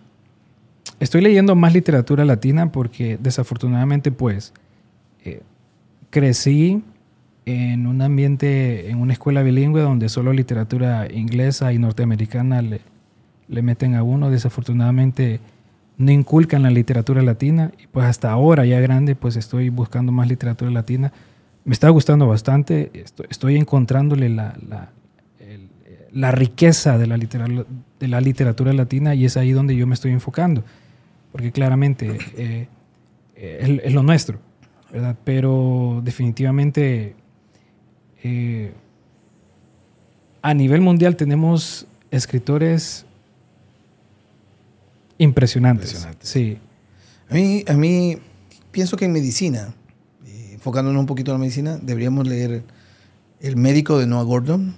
Estoy leyendo más literatura latina porque desafortunadamente pues eh, crecí en un ambiente, en una escuela bilingüe donde solo literatura inglesa y norteamericana le, le meten a uno. Desafortunadamente no inculcan la literatura latina y pues hasta ahora ya grande pues estoy buscando más literatura latina. Me está gustando bastante, estoy, encontrándole la, la, la riqueza de la, literatura, de la literatura latina y es ahí donde yo me estoy enfocando, porque claramente eh, eh, es lo nuestro. Pero definitivamente eh, a nivel mundial tenemos escritores impresionantes. Sí. A mí, a mí pienso que en medicina, enfocándonos un poquito en la medicina, deberíamos leer El médico de Noah Gordon.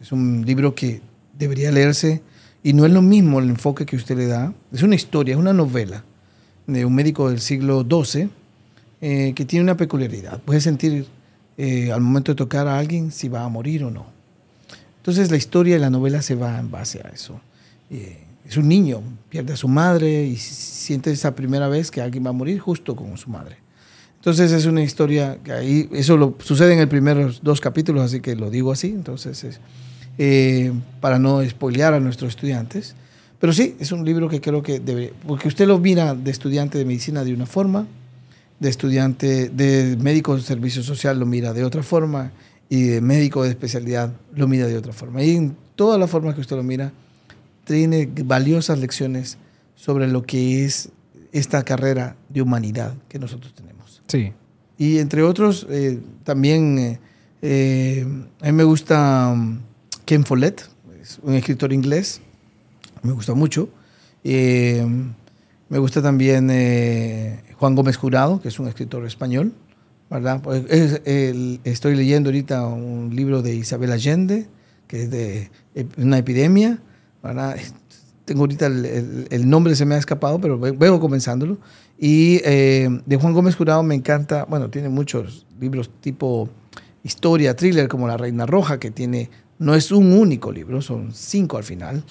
Es un libro que debería leerse y no es lo mismo el enfoque que usted le da. Es una historia, es una novela de un médico del siglo XII eh, que tiene una peculiaridad. Puede sentir eh, al momento de tocar a alguien si va a morir o no. Entonces la historia de la novela se va en base a eso. Eh, es un niño, pierde a su madre y siente esa primera vez que alguien va a morir justo con su madre. Entonces es una historia que ahí, eso lo, sucede en el primeros dos capítulos, así que lo digo así, entonces es, para no spoilear a nuestros estudiantes. Pero sí, es un libro que creo que debe, porque usted lo mira de estudiante de medicina de una forma, de estudiante, de médico de servicio social lo mira de otra forma y de médico de especialidad lo mira de otra forma. Y en todas las formas que usted lo mira, tiene valiosas lecciones sobre lo que es esta carrera de humanidad que nosotros tenemos. Sí. Y entre otros, eh, también eh, eh, a mí me gusta um, Ken Follett, un escritor inglés, me gusta mucho. me gusta también Juan Gómez Jurado, que es un escritor español, ¿verdad? Pues, estoy leyendo ahorita un libro de Isabel Allende, que es de una epidemia, ¿verdad? [LAUGHS] tengo ahorita el, nombre se me ha escapado, pero vengo comenzándolo. Y eh, de Juan Gómez Jurado me encanta, bueno, tiene muchos libros tipo historia, thriller, como La Reina Roja, que tiene, no es un único libro, son cinco al final.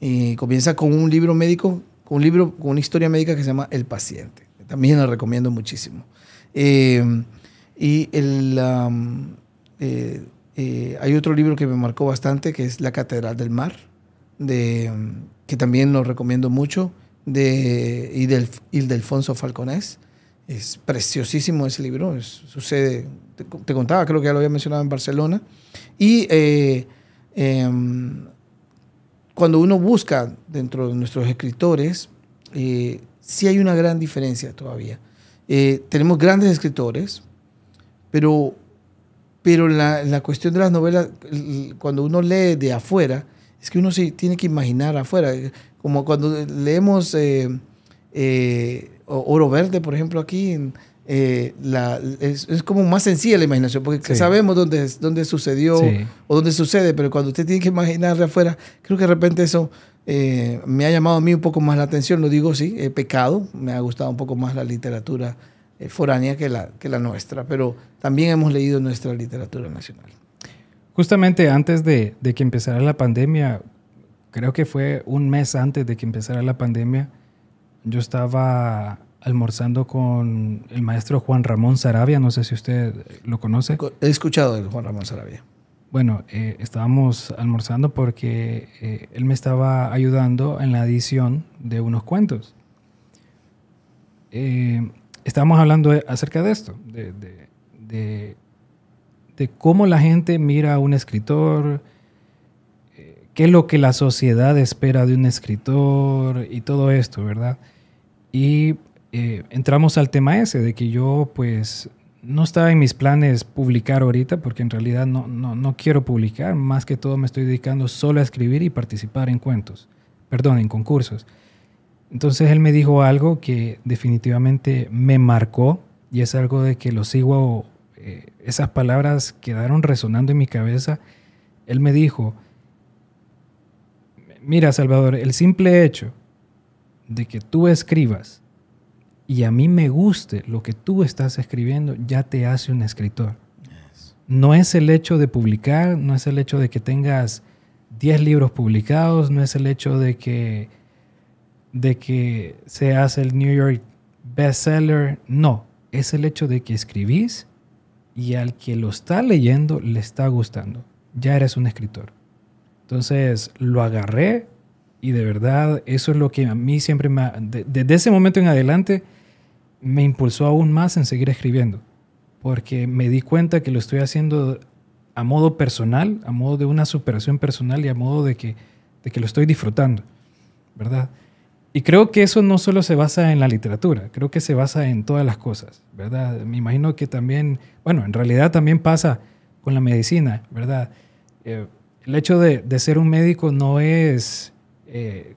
Y comienza con un libro médico, con un libro, con una historia médica que se llama El Paciente. También lo recomiendo muchísimo. Eh, y eh, eh, hay otro libro que me marcó bastante, que es La Catedral del Mar, de, que también lo recomiendo mucho, de Ildefonso Falconés. Es preciosísimo ese libro, sucede, te, contaba, creo que ya lo había mencionado en Barcelona. Y em, cuando uno busca dentro de nuestros escritores, sí hay una gran diferencia todavía. tenemos grandes escritores, pero, pero la, la, cuestión de las novelas, cuando uno lee de afuera, es que uno se tiene que imaginar afuera. Como cuando leemos eh, eh, Oro Verde, por ejemplo, aquí, eh, la, es, es, como más sencilla la imaginación, porque sabemos dónde, dónde sucedió o dónde sucede, pero cuando usted tiene que imaginar de afuera, creo que de repente eso me ha llamado a mí un poco más la atención, lo digo, sí, he pecado, me ha gustado un poco más la literatura eh, foránea que la, que la nuestra, pero también hemos leído nuestra literatura nacional. Justamente antes de, de, que empezara la pandemia, creo que fue un mes antes de que empezara la pandemia, yo estaba almorzando con el maestro Juan Ramón Sarabia, no sé si usted lo conoce. He escuchado de Juan Ramón Sarabia. Bueno, eh, estábamos almorzando porque eh, él me estaba ayudando en la edición de unos cuentos. Eh, Estamos hablando acerca de esto, de, de, cómo la gente mira a un escritor, qué es lo que la sociedad espera de un escritor y todo esto, ¿verdad? Y eh, entramos al tema ese, de que yo pues no estaba en mis planes publicar ahorita, porque en realidad no, no, no quiero publicar, más que todo me estoy dedicando solo a escribir y participar en cuentos, perdón, en concursos. Entonces él me dijo algo que definitivamente me marcó y es algo de que lo sigo, eh, esas palabras quedaron resonando en mi cabeza. Él me dijo, mira Salvador, el simple hecho de que tú escribas y a mí me guste lo que tú estás escribiendo, ya te hace un escritor. No es el hecho de publicar, no es el hecho de que tengas 10 libros publicados, no es el hecho de que de que seas el New York bestseller. No, es el hecho de que escribís y al que lo está leyendo le está gustando. Ya eres un escritor. Entonces lo agarré y de verdad eso es lo que a mí siempre me... desde ese momento en adelante me impulsó aún más en seguir escribiendo. Porque me di cuenta que lo estoy haciendo a modo personal, a modo de una superación personal y a modo de que, de que lo estoy disfrutando. ¿Verdad? Y creo que eso no solo se basa en la literatura, creo que se basa en todas las cosas, ¿verdad? Me imagino que también, bueno, en realidad también pasa con la medicina, ¿verdad? Eh, el hecho de, ser un médico no es eh,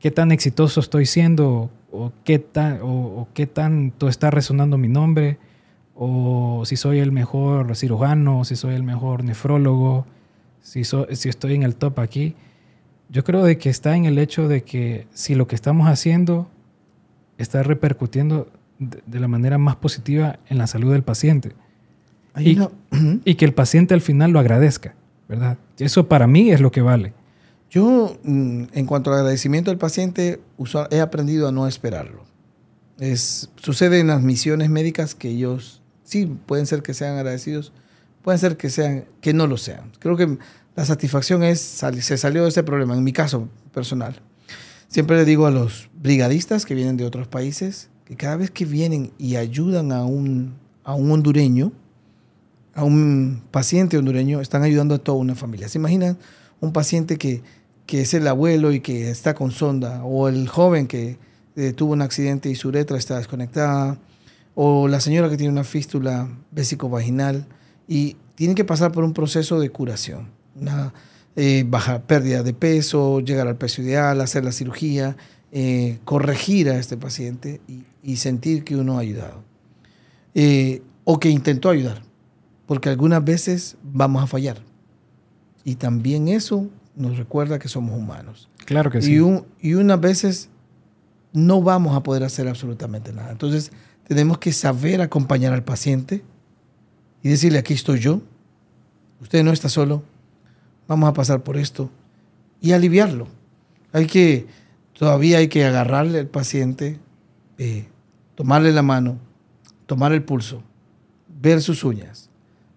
qué tan exitoso estoy siendo o qué, tan, o, qué tanto está resonando mi nombre, o si soy el mejor cirujano, si soy el mejor nefrólogo, si, si estoy en el top aquí yo creo de que está en el hecho de que si lo que estamos haciendo está repercutiendo de, la manera más positiva en la salud del paciente. Y, y, que el paciente al final lo agradezca, ¿verdad? Eso para mí es lo que vale. Yo, mm, en cuanto al agradecimiento del paciente, he aprendido a no esperarlo. Es, sucede en las misiones médicas que ellos sí pueden ser que sean agradecidos, pueden ser que, sean, que no lo sean. Creo que la satisfacción es, se salió de ese problema, en mi caso personal. Siempre le digo a los brigadistas que vienen de otros países que cada vez que vienen y ayudan a un, a un hondureño, a un paciente hondureño, están ayudando a toda una familia. ¿Se imaginan un paciente que, que es el abuelo y que está con sonda, o el joven que eh, tuvo un accidente y su uretra está desconectada, o la señora que tiene una fístula vésico-vaginal y tiene que pasar por un proceso de curación? una eh, baja pérdida de peso, llegar al peso ideal, hacer la cirugía, eh, corregir a este paciente y, sentir que uno ha ayudado. O que intentó ayudar, porque algunas veces vamos a fallar. Y también eso nos recuerda que somos humanos. Claro que sí. Y, un, y unas veces no vamos a poder hacer absolutamente nada. Entonces, tenemos que saber acompañar al paciente y decirle, aquí estoy yo, usted no está solo, vamos a pasar por esto y aliviarlo. Hay que, todavía hay que agarrarle al paciente, eh, tomarle la mano, tomar el pulso, ver sus uñas,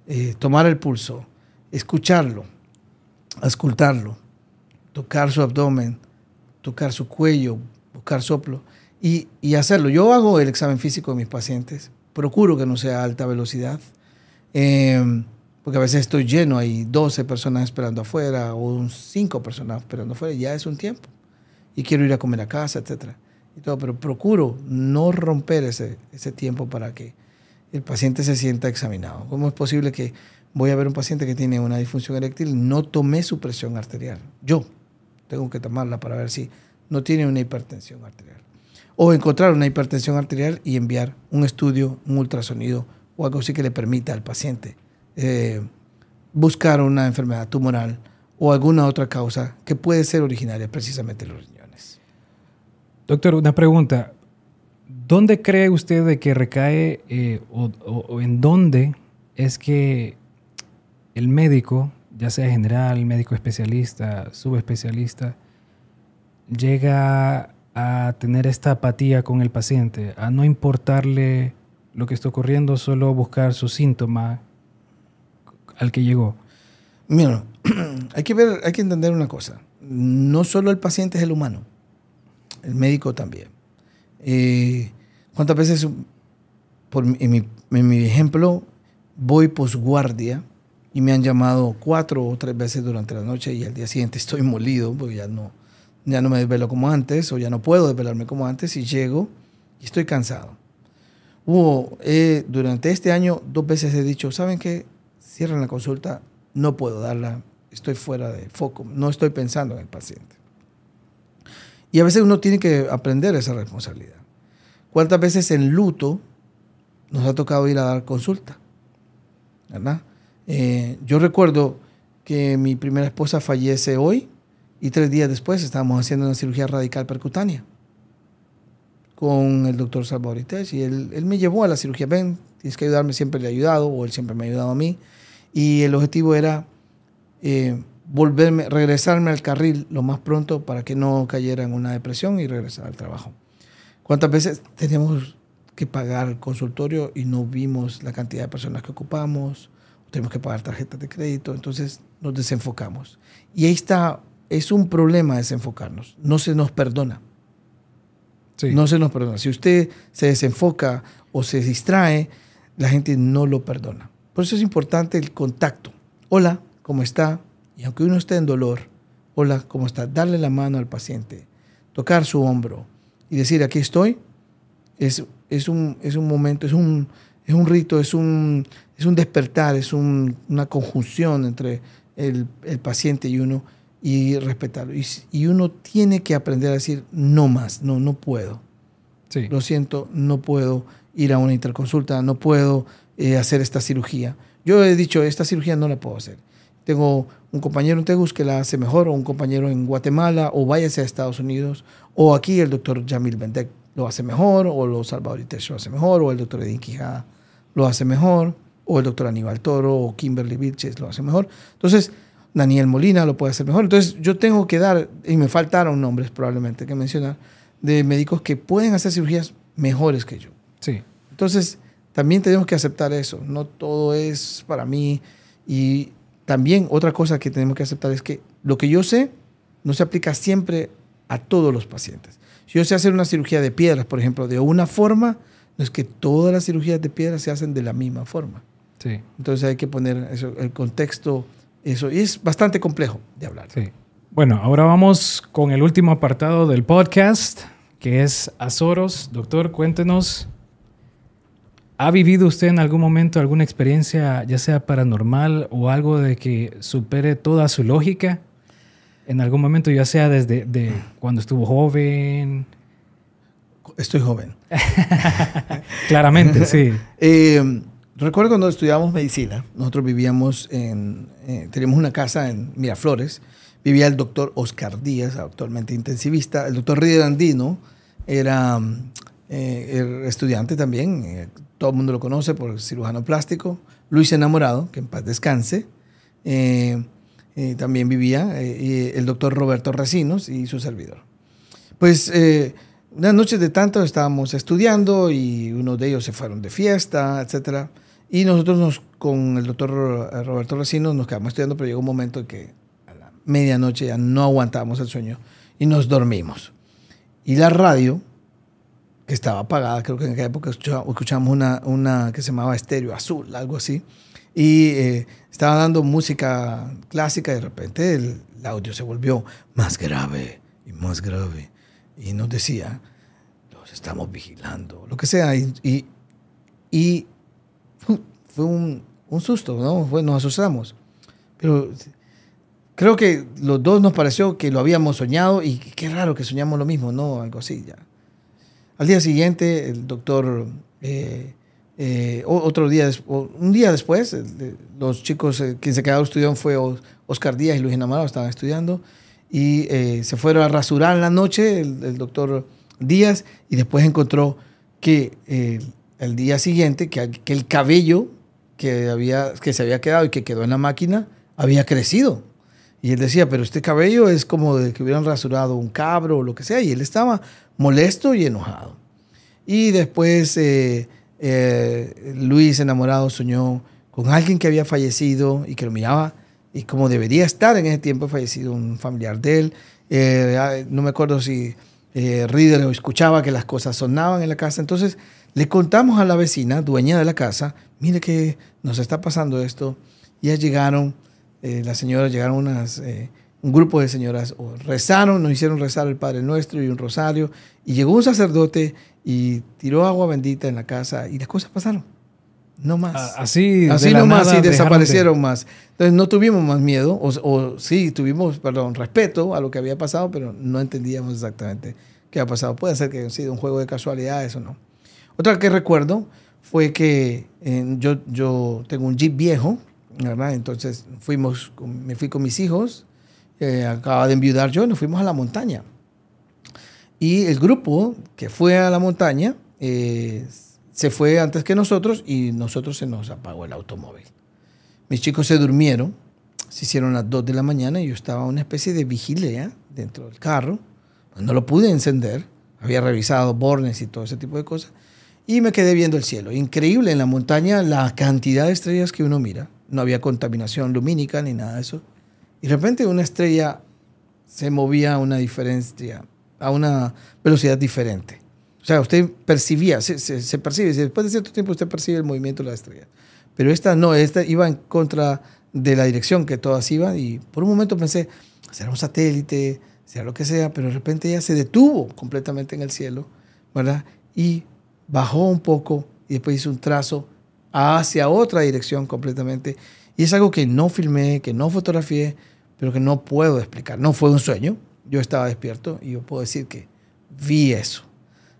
eh, tomar el pulso, escucharlo, escultarlo, tocar su abdomen, tocar su cuello, buscar soplo y, y, hacerlo. Yo hago el examen físico de mis pacientes, procuro que no sea alta velocidad, eh, porque a veces estoy lleno, hay 12 personas esperando afuera o 5 personas esperando afuera, ya es un tiempo. Y quiero ir a comer a casa, etc. Y todo, pero procuro no romper ese, ese tiempo para que el paciente se sienta examinado. ¿Cómo es posible que voy a ver un paciente que tiene una disfunción eréctil, no tomé su presión arterial? Yo tengo que tomarla para ver si no tiene una hipertensión arterial. O encontrar una hipertensión arterial y enviar un estudio, un ultrasonido o algo así que le permita al paciente eh, buscar una enfermedad tumoral o alguna otra causa que puede ser originaria precisamente de los riñones. Doctor, una pregunta. ¿Dónde cree usted de que recae eh, o, o, en dónde es que el médico, ya sea general, médico especialista, subespecialista, llega a tener esta apatía con el paciente, a no importarle lo que está ocurriendo, solo buscar su síntoma al que llegó? Mira, [CLEARS THROAT] hay que ver, hay que entender una cosa. No solo el paciente es el humano, el médico también. Eh, ¿Cuántas veces, por, mi, en mi ejemplo, voy posguardia y me han llamado cuatro o tres veces durante la noche y al día siguiente estoy molido porque ya no, ya no me desvelo como antes o ya no puedo desvelarme como antes y llego y estoy cansado. Hubo, eh, durante este año dos veces he dicho, ¿saben qué? Cierran la consulta, no puedo darla, estoy fuera de foco, no estoy pensando en el paciente. Y a veces uno tiene que aprender esa responsabilidad. ¿Cuántas veces en luto nos ha tocado ir a dar consulta? ¿Verdad? Eh, yo recuerdo que mi primera esposa fallece hoy y tres días después estábamos haciendo una cirugía radical percutánea con el doctor Salvador y él, él, me llevó a la cirugía. Ven, tienes que ayudarme, siempre le he ayudado o él siempre me ha ayudado a mí. Y el objetivo era eh, volverme, regresarme al carril lo más pronto para que no cayera en una depresión y regresar al trabajo. ¿Cuántas veces tenemos que pagar el consultorio y no vimos la cantidad de personas que ocupamos? Tenemos que pagar tarjetas de crédito, entonces nos desenfocamos. Y ahí está, es un problema desenfocarnos, no se nos perdona. No se nos perdona. Si usted se desenfoca o se distrae, la gente no lo perdona. Por eso es importante el contacto. Hola, ¿cómo está? Y aunque uno esté en dolor, hola, ¿cómo está? Darle la mano al paciente, tocar su hombro y decir, aquí estoy, es, es, un, es un momento, es un, es un rito, es un, es un despertar, es una conjunción entre el, el paciente y uno y respetarlo. Y, uno tiene que aprender a decir, no más, no, no puedo. Sí. Lo siento, no puedo ir a una interconsulta, no puedo eh, hacer esta cirugía. Yo he dicho, esta cirugía no la puedo hacer. Tengo un compañero en Tegus que la hace mejor, o un compañero en Guatemala, o váyase a Estados Unidos, o aquí el doctor Jamil Bendek lo hace mejor, o los Salvador lo hace mejor, o el doctor Edin Quijada lo hace mejor, o el doctor Aníbal Toro, o Kimberly Vilches lo hace mejor. Entonces, Daniel Molina lo puede hacer mejor. Entonces yo tengo que dar, y me faltaron nombres probablemente que mencionar, de médicos que pueden hacer cirugías mejores que yo. Sí. Entonces también tenemos que aceptar eso. No todo es para mí. Y también otra cosa que tenemos que aceptar es que lo que yo sé no se aplica siempre a todos los pacientes. Si yo sé hacer una cirugía de piedras, por ejemplo, de una forma, no es que todas las cirugías de piedras se hacen de la misma forma. Sí. Entonces hay que poner eso, el contexto eso, y es bastante complejo de hablar. Sí. Bueno, ahora vamos con el último apartado del podcast, que es Azoros. Doctor, cuéntenos, ¿ha vivido usted en algún momento alguna experiencia, ya sea paranormal o algo de que supere toda su lógica? En algún momento, ya sea desde de cuando estuvo joven. Estoy joven. [LAUGHS] Claramente, sí. [LAUGHS] eh, Recuerdo cuando estudiábamos medicina, nosotros vivíamos en, eh, teníamos una casa en Miraflores, vivía el doctor Oscar Díaz, actualmente intensivista. El doctor Rider Andino era eh, estudiante también, eh, todo el mundo lo conoce por cirujano plástico. Luis Enamorado, que en paz descanse. Eh, también vivía el doctor Roberto Recinos y su servidor. Pues unas noches de tanto estábamos estudiando y uno de ellos se fueron de fiesta, etc. Y nosotros nos, con el doctor Roberto Recinos nos quedamos estudiando, pero llegó un momento en que a la medianoche ya no aguantábamos el sueño y nos dormimos. Y la radio que estaba apagada, creo que en aquella época escuchábamos una, una que se llamaba Estéreo Azul, algo así, y eh, estaba dando música clásica y de repente el, audio se volvió más grave y más grave. Y nos decía, los estamos vigilando, lo que sea, y, y, fue un, un, susto, ¿no? Fue, nos asustamos, pero creo que los dos nos pareció que lo habíamos soñado y qué raro que soñamos lo mismo, ¿no? Algo así, ya. Al día siguiente, el doctor, eh, eh, otro día, un día después, los chicos, eh, quien se quedaron estudiando fue Oscar Díaz y Luis Enamorado, estaban estudiando, y se fueron a rasurar en la noche el, doctor Díaz, y después encontró que el día siguiente, que, que el cabello que, había, que se había quedado y que quedó en la máquina había crecido. Y él decía, pero este cabello es como de que hubieran rasurado un cabro o lo que sea. Y él estaba molesto y enojado. Y después eh, eh, Luis, enamorado, soñó con alguien que había fallecido y que lo miraba y como debería estar en ese tiempo fallecido un familiar de él. Eh, ah, no me acuerdo si Reader escuchaba que las cosas sonaban en la casa. Entonces le contamos a la vecina, dueña de la casa, mire que nos está pasando esto. Ya llegaron, las señoras llegaron unas un grupo de señoras rezaron, nos hicieron rezar el Padre Nuestro y un rosario, y llegó un sacerdote y tiró agua bendita en la casa y las cosas pasaron. No más. Así, así nomás y desaparecieron más. Entonces no tuvimos más miedo, o, sí tuvimos, perdón, respeto a lo que había pasado, pero no entendíamos exactamente qué había pasado. Puede ser que haya sido un juego de casualidades o no. Otra que recuerdo fue que eh, yo, yo tengo un jeep viejo, ¿verdad? Entonces fuimos, me fui con mis hijos acaba de enviudar yo, nos fuimos a la montaña. Y el grupo que fue a la montaña eh, se fue antes que nosotros y nosotros se nos apagó el automóvil. Mis chicos se durmieron, se hicieron las 2 de la mañana y yo estaba una especie de vigilia dentro del carro. No lo pude encender, había revisado bornes y todo ese tipo de cosas. Y me quedé viendo el cielo. Increíble en la montaña la cantidad de estrellas que uno mira. No había contaminación lumínica ni nada de eso. Y de repente una estrella se movía a una diferencia, a una velocidad diferente. O sea, usted percibía, se, se, percibe, después de cierto tiempo usted percibe el movimiento de la estrella. Pero esta no, esta iba en contra de la dirección que todas iban y por un momento pensé, será un satélite, sea lo que sea, pero de repente ella se detuvo completamente en el cielo, ¿verdad? Y bajó un poco y después hizo un trazo hacia otra dirección completamente. Y es algo que no filmé, que no fotografié, pero que no puedo explicar. No fue un sueño, yo estaba despierto y yo puedo decir que vi eso.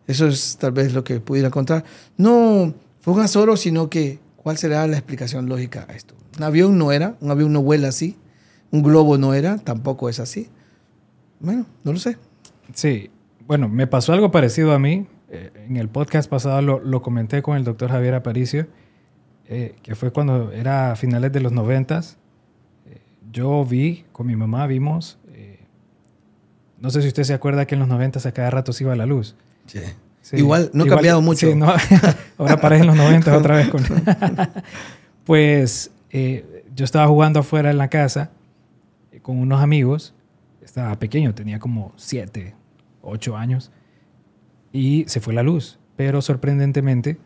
Eso es tal vez lo que pudiera contar. No fue un azoro, sino que cuál será la explicación lógica a esto. Un avión no era, un avión no vuela así, un globo no era, tampoco es así. Bueno, no lo sé. Sí, bueno, me pasó algo parecido a mí. Eh, en el podcast pasado lo, lo comenté con el doctor Javier Aparicio, eh, que fue cuando era a finales de los noventas yo vi, con mi mamá vimos, eh, no sé si usted se acuerda que en los 90 a cada rato se iba la luz. Sí. igual, no ha cambiado mucho. [LAUGHS] ahora parece en los 90 [LAUGHS] otra vez. Con... [LAUGHS] pues eh, yo estaba jugando afuera en la casa eh, con unos amigos. Estaba pequeño, tenía como 7, 8 años. Y se fue la luz. Pero sorprendentemente,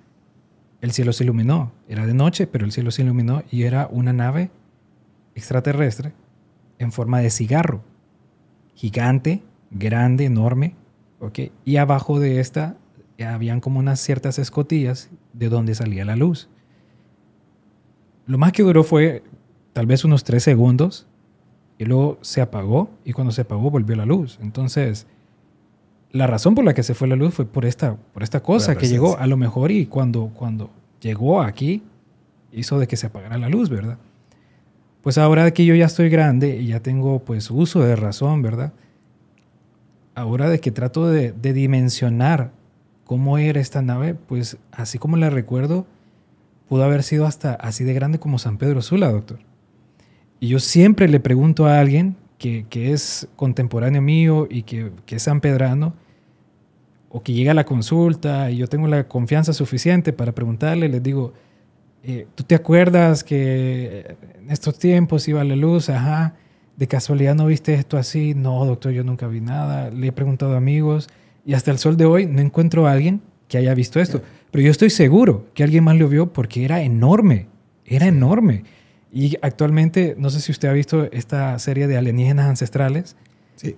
el cielo se iluminó. Era de noche, pero el cielo se iluminó y era una nave extraterrestre en forma de cigarro. Gigante, grande, enorme. ¿okay? Y abajo de esta habían como unas ciertas escotillas de donde salía la luz. Lo más que duró fue tal vez unos tres segundos y luego se apagó y cuando se apagó volvió la luz. Entonces, la razón por la que se fue la luz fue por esta, por esta cosa que llegó a lo mejor y cuando, cuando llegó aquí hizo de que se apagara la luz, ¿verdad? Pues ahora que yo ya estoy grande y ya tengo pues uso de razón, ¿verdad? Ahora de que trato de, de dimensionar cómo era esta nave, pues así como la recuerdo, pudo haber sido hasta así de grande como San Pedro Sula, doctor. Y yo siempre le pregunto a alguien que, que es contemporáneo mío y que, que es sanpedrano, o que llega a la consulta y yo tengo la confianza suficiente para preguntarle, les digo, eh, ¿tú te acuerdas que en estos tiempos iba la luz? Ajá, de casualidad no viste esto así. No, doctor, yo nunca vi nada. Le he preguntado a amigos y hasta el sol de hoy no encuentro a alguien que haya visto esto. Pero yo estoy seguro que alguien más lo vio porque era enorme, era enorme. Y actualmente, no sé si usted ha visto esta serie de alienígenas ancestrales. Sí.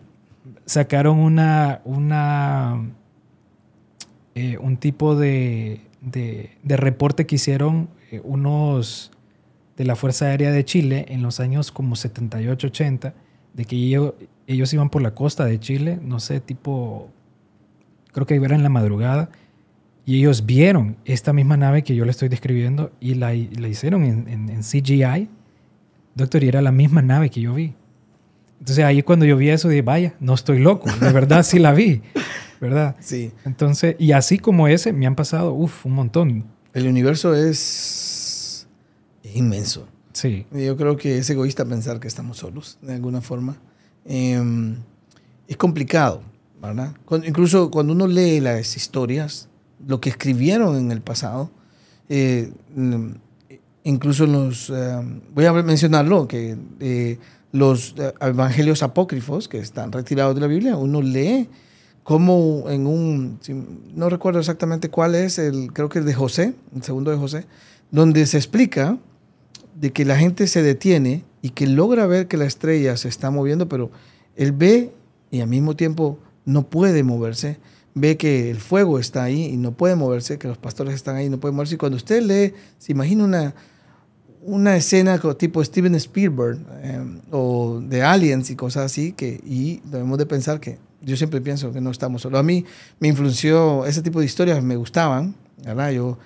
Sacaron una, una, eh, un tipo de, de, reporte que hicieron eh, unos de la Fuerza Aérea de Chile en los años como 78, 80, de que ellos, ellos iban por la costa de Chile, no sé, tipo, creo que era en la madrugada, y ellos vieron esta misma nave que yo le estoy describiendo y la, la hicieron en, en, en, CGI. Doctor, y era la misma nave que yo vi. Entonces ahí cuando yo vi eso dije, vaya, no estoy loco, de verdad sí la vi, [LAUGHS] ¿verdad? Sí. Entonces, y así como ese, me han pasado, uff, un montón. El universo es inmenso. Sí. Yo creo que es egoísta pensar que estamos solos, de alguna forma. Eh, es complicado, ¿verdad? Cuando, incluso cuando uno lee las historias, lo que escribieron en el pasado, eh, incluso los, eh, voy a mencionarlo, que eh, los evangelios apócrifos que están retirados de la Biblia, uno lee como en un, no recuerdo exactamente cuál es, el, creo que es de José, el segundo de José, donde se explica de que la gente se detiene y que logra ver que la estrella se está moviendo, pero él ve y al mismo tiempo no puede moverse, ve que el fuego está ahí y no puede moverse, que los pastores están ahí y no pueden moverse. Y cuando usted lee, se imagina una, una escena tipo Steven Spielberg eh, o de Aliens y cosas así, que, y debemos de pensar que yo siempre pienso que no estamos solos. A mí me influenció ese tipo de historias, me gustaban, ¿verdad? Yo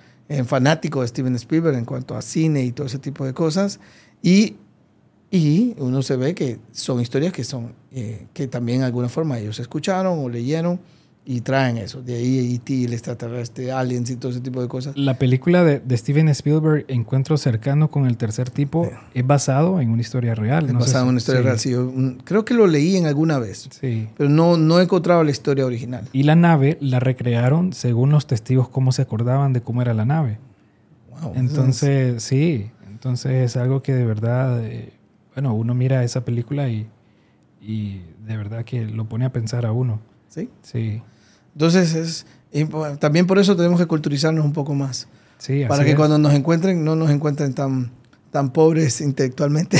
fanático de Steven Spielberg en cuanto a cine y todo ese tipo de cosas. Y, y uno se ve que son historias que, son, eh, que también de alguna forma ellos escucharon o leyeron y traen eso. De ahí E.T., el extraterrestre, aliens y todo ese tipo de cosas. La película de, de Steven Spielberg, Encuentro cercano con el tercer tipo, Yeah. es basado en una historia real. Es No basado en si- una historia sí, real. Sí, yo, mm, creo que lo leí en alguna vez, Sí. pero no, no he encontrado la historia original. Y la nave la recrearon según los testigos cómo se acordaban de cómo era la nave. Wow. Entonces, sí, entonces es algo que de verdad, eh, bueno, uno mira esa película y, y de verdad que lo pone a pensar a uno. ¿Sí? Sí, Entonces, es, también por eso tenemos que culturizarnos un poco más. sí, para que es. cuando nos encuentren, no nos encuentren tan, tan pobres intelectualmente.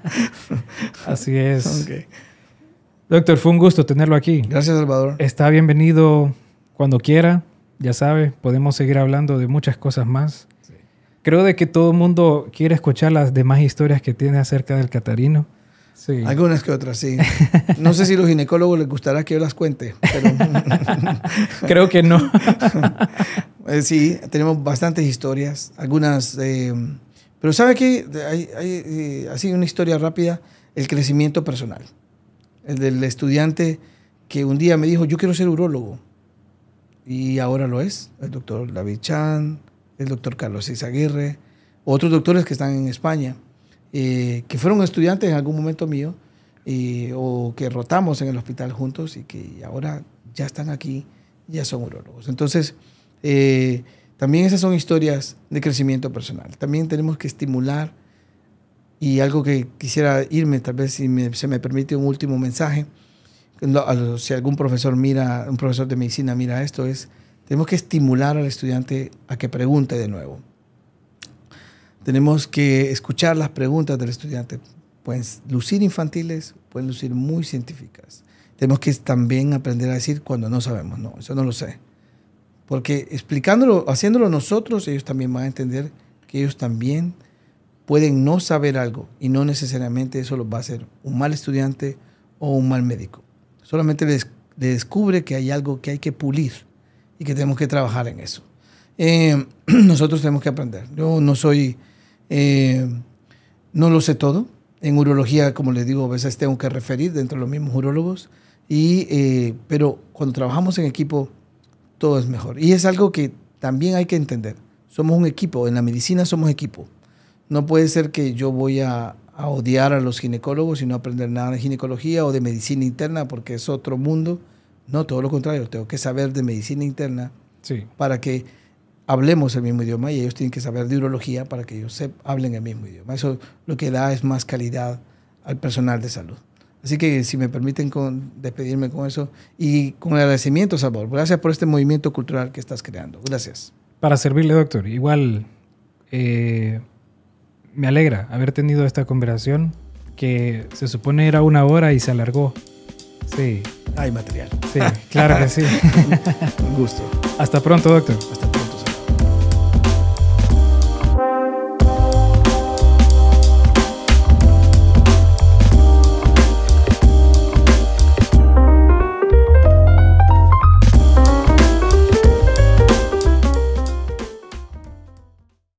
[LAUGHS] Así es. Ok. Doctor, fue un gusto tenerlo aquí. Gracias, Salvador. Está bienvenido cuando quiera. Ya sabe, podemos seguir hablando de muchas cosas más. Creo de que todo el mundo quiere escuchar las demás historias que tiene acerca del Catarino. Sí. Algunas que otras, sí. No sé si a los ginecólogos les gustará que yo las cuente, pero [LAUGHS] Creo que no. [LAUGHS] eh, sí, tenemos bastantes historias, algunas... eh, pero ¿sabe qué? Hay, hay, eh, así una historia rápida, el crecimiento personal. El del estudiante que un día me dijo, yo quiero ser urólogo. Y ahora lo es. El doctor David Chan, el doctor Carlos Izaguirre, otros doctores que están en España, eh, que fueron estudiantes en algún momento mío, eh, o que rotamos en el hospital juntos y que ahora ya están aquí, ya son urólogos. Entonces, eh, también esas son historias de crecimiento personal. También tenemos que estimular, y algo que quisiera irme, tal vez si me- se me permite un último mensaje, si algún profesor mira, un profesor de medicina mira esto, es, tenemos que estimular al estudiante a que pregunte de nuevo. Tenemos que escuchar las preguntas del estudiante. Pueden lucir infantiles, pueden lucir muy científicas. Tenemos que también aprender a decir cuando no sabemos, no, eso no lo sé. Porque explicándolo, haciéndolo nosotros, ellos también van a entender que ellos también pueden no saber algo y no necesariamente eso los va a hacer un mal estudiante o un mal médico. Solamente les, les descubre que hay algo que hay que pulir y que tenemos que trabajar en eso. Eh, [CLEARS THROAT] nosotros tenemos que aprender. Yo no soy, eh, no lo sé todo. En urología, como les digo, a veces tengo que referir dentro de los mismos urólogos. Y, eh, pero cuando trabajamos en equipo, todo es mejor. Y es algo que también hay que entender. Somos un equipo. En la medicina somos equipo. No puede ser que yo voy a, a odiar a los ginecólogos y no aprender nada de ginecología o de medicina interna porque es otro mundo. No, todo lo contrario. Tengo que saber de medicina interna Sí. para que hablemos el mismo idioma y ellos tienen que saber de urología para que ellos se, hablen el mismo idioma. Eso lo que da es más calidad al personal de salud. Así que si me permiten con, despedirme con eso y con agradecimiento, Salvador. Gracias por este movimiento cultural que estás creando. Gracias. Para servirle, doctor. Igual eh, me alegra haber tenido esta conversación que se supone era una hora y se alargó. Sí, Hay material. sí, claro que sí. [LAUGHS] Un gusto. Hasta pronto, doctor. Hasta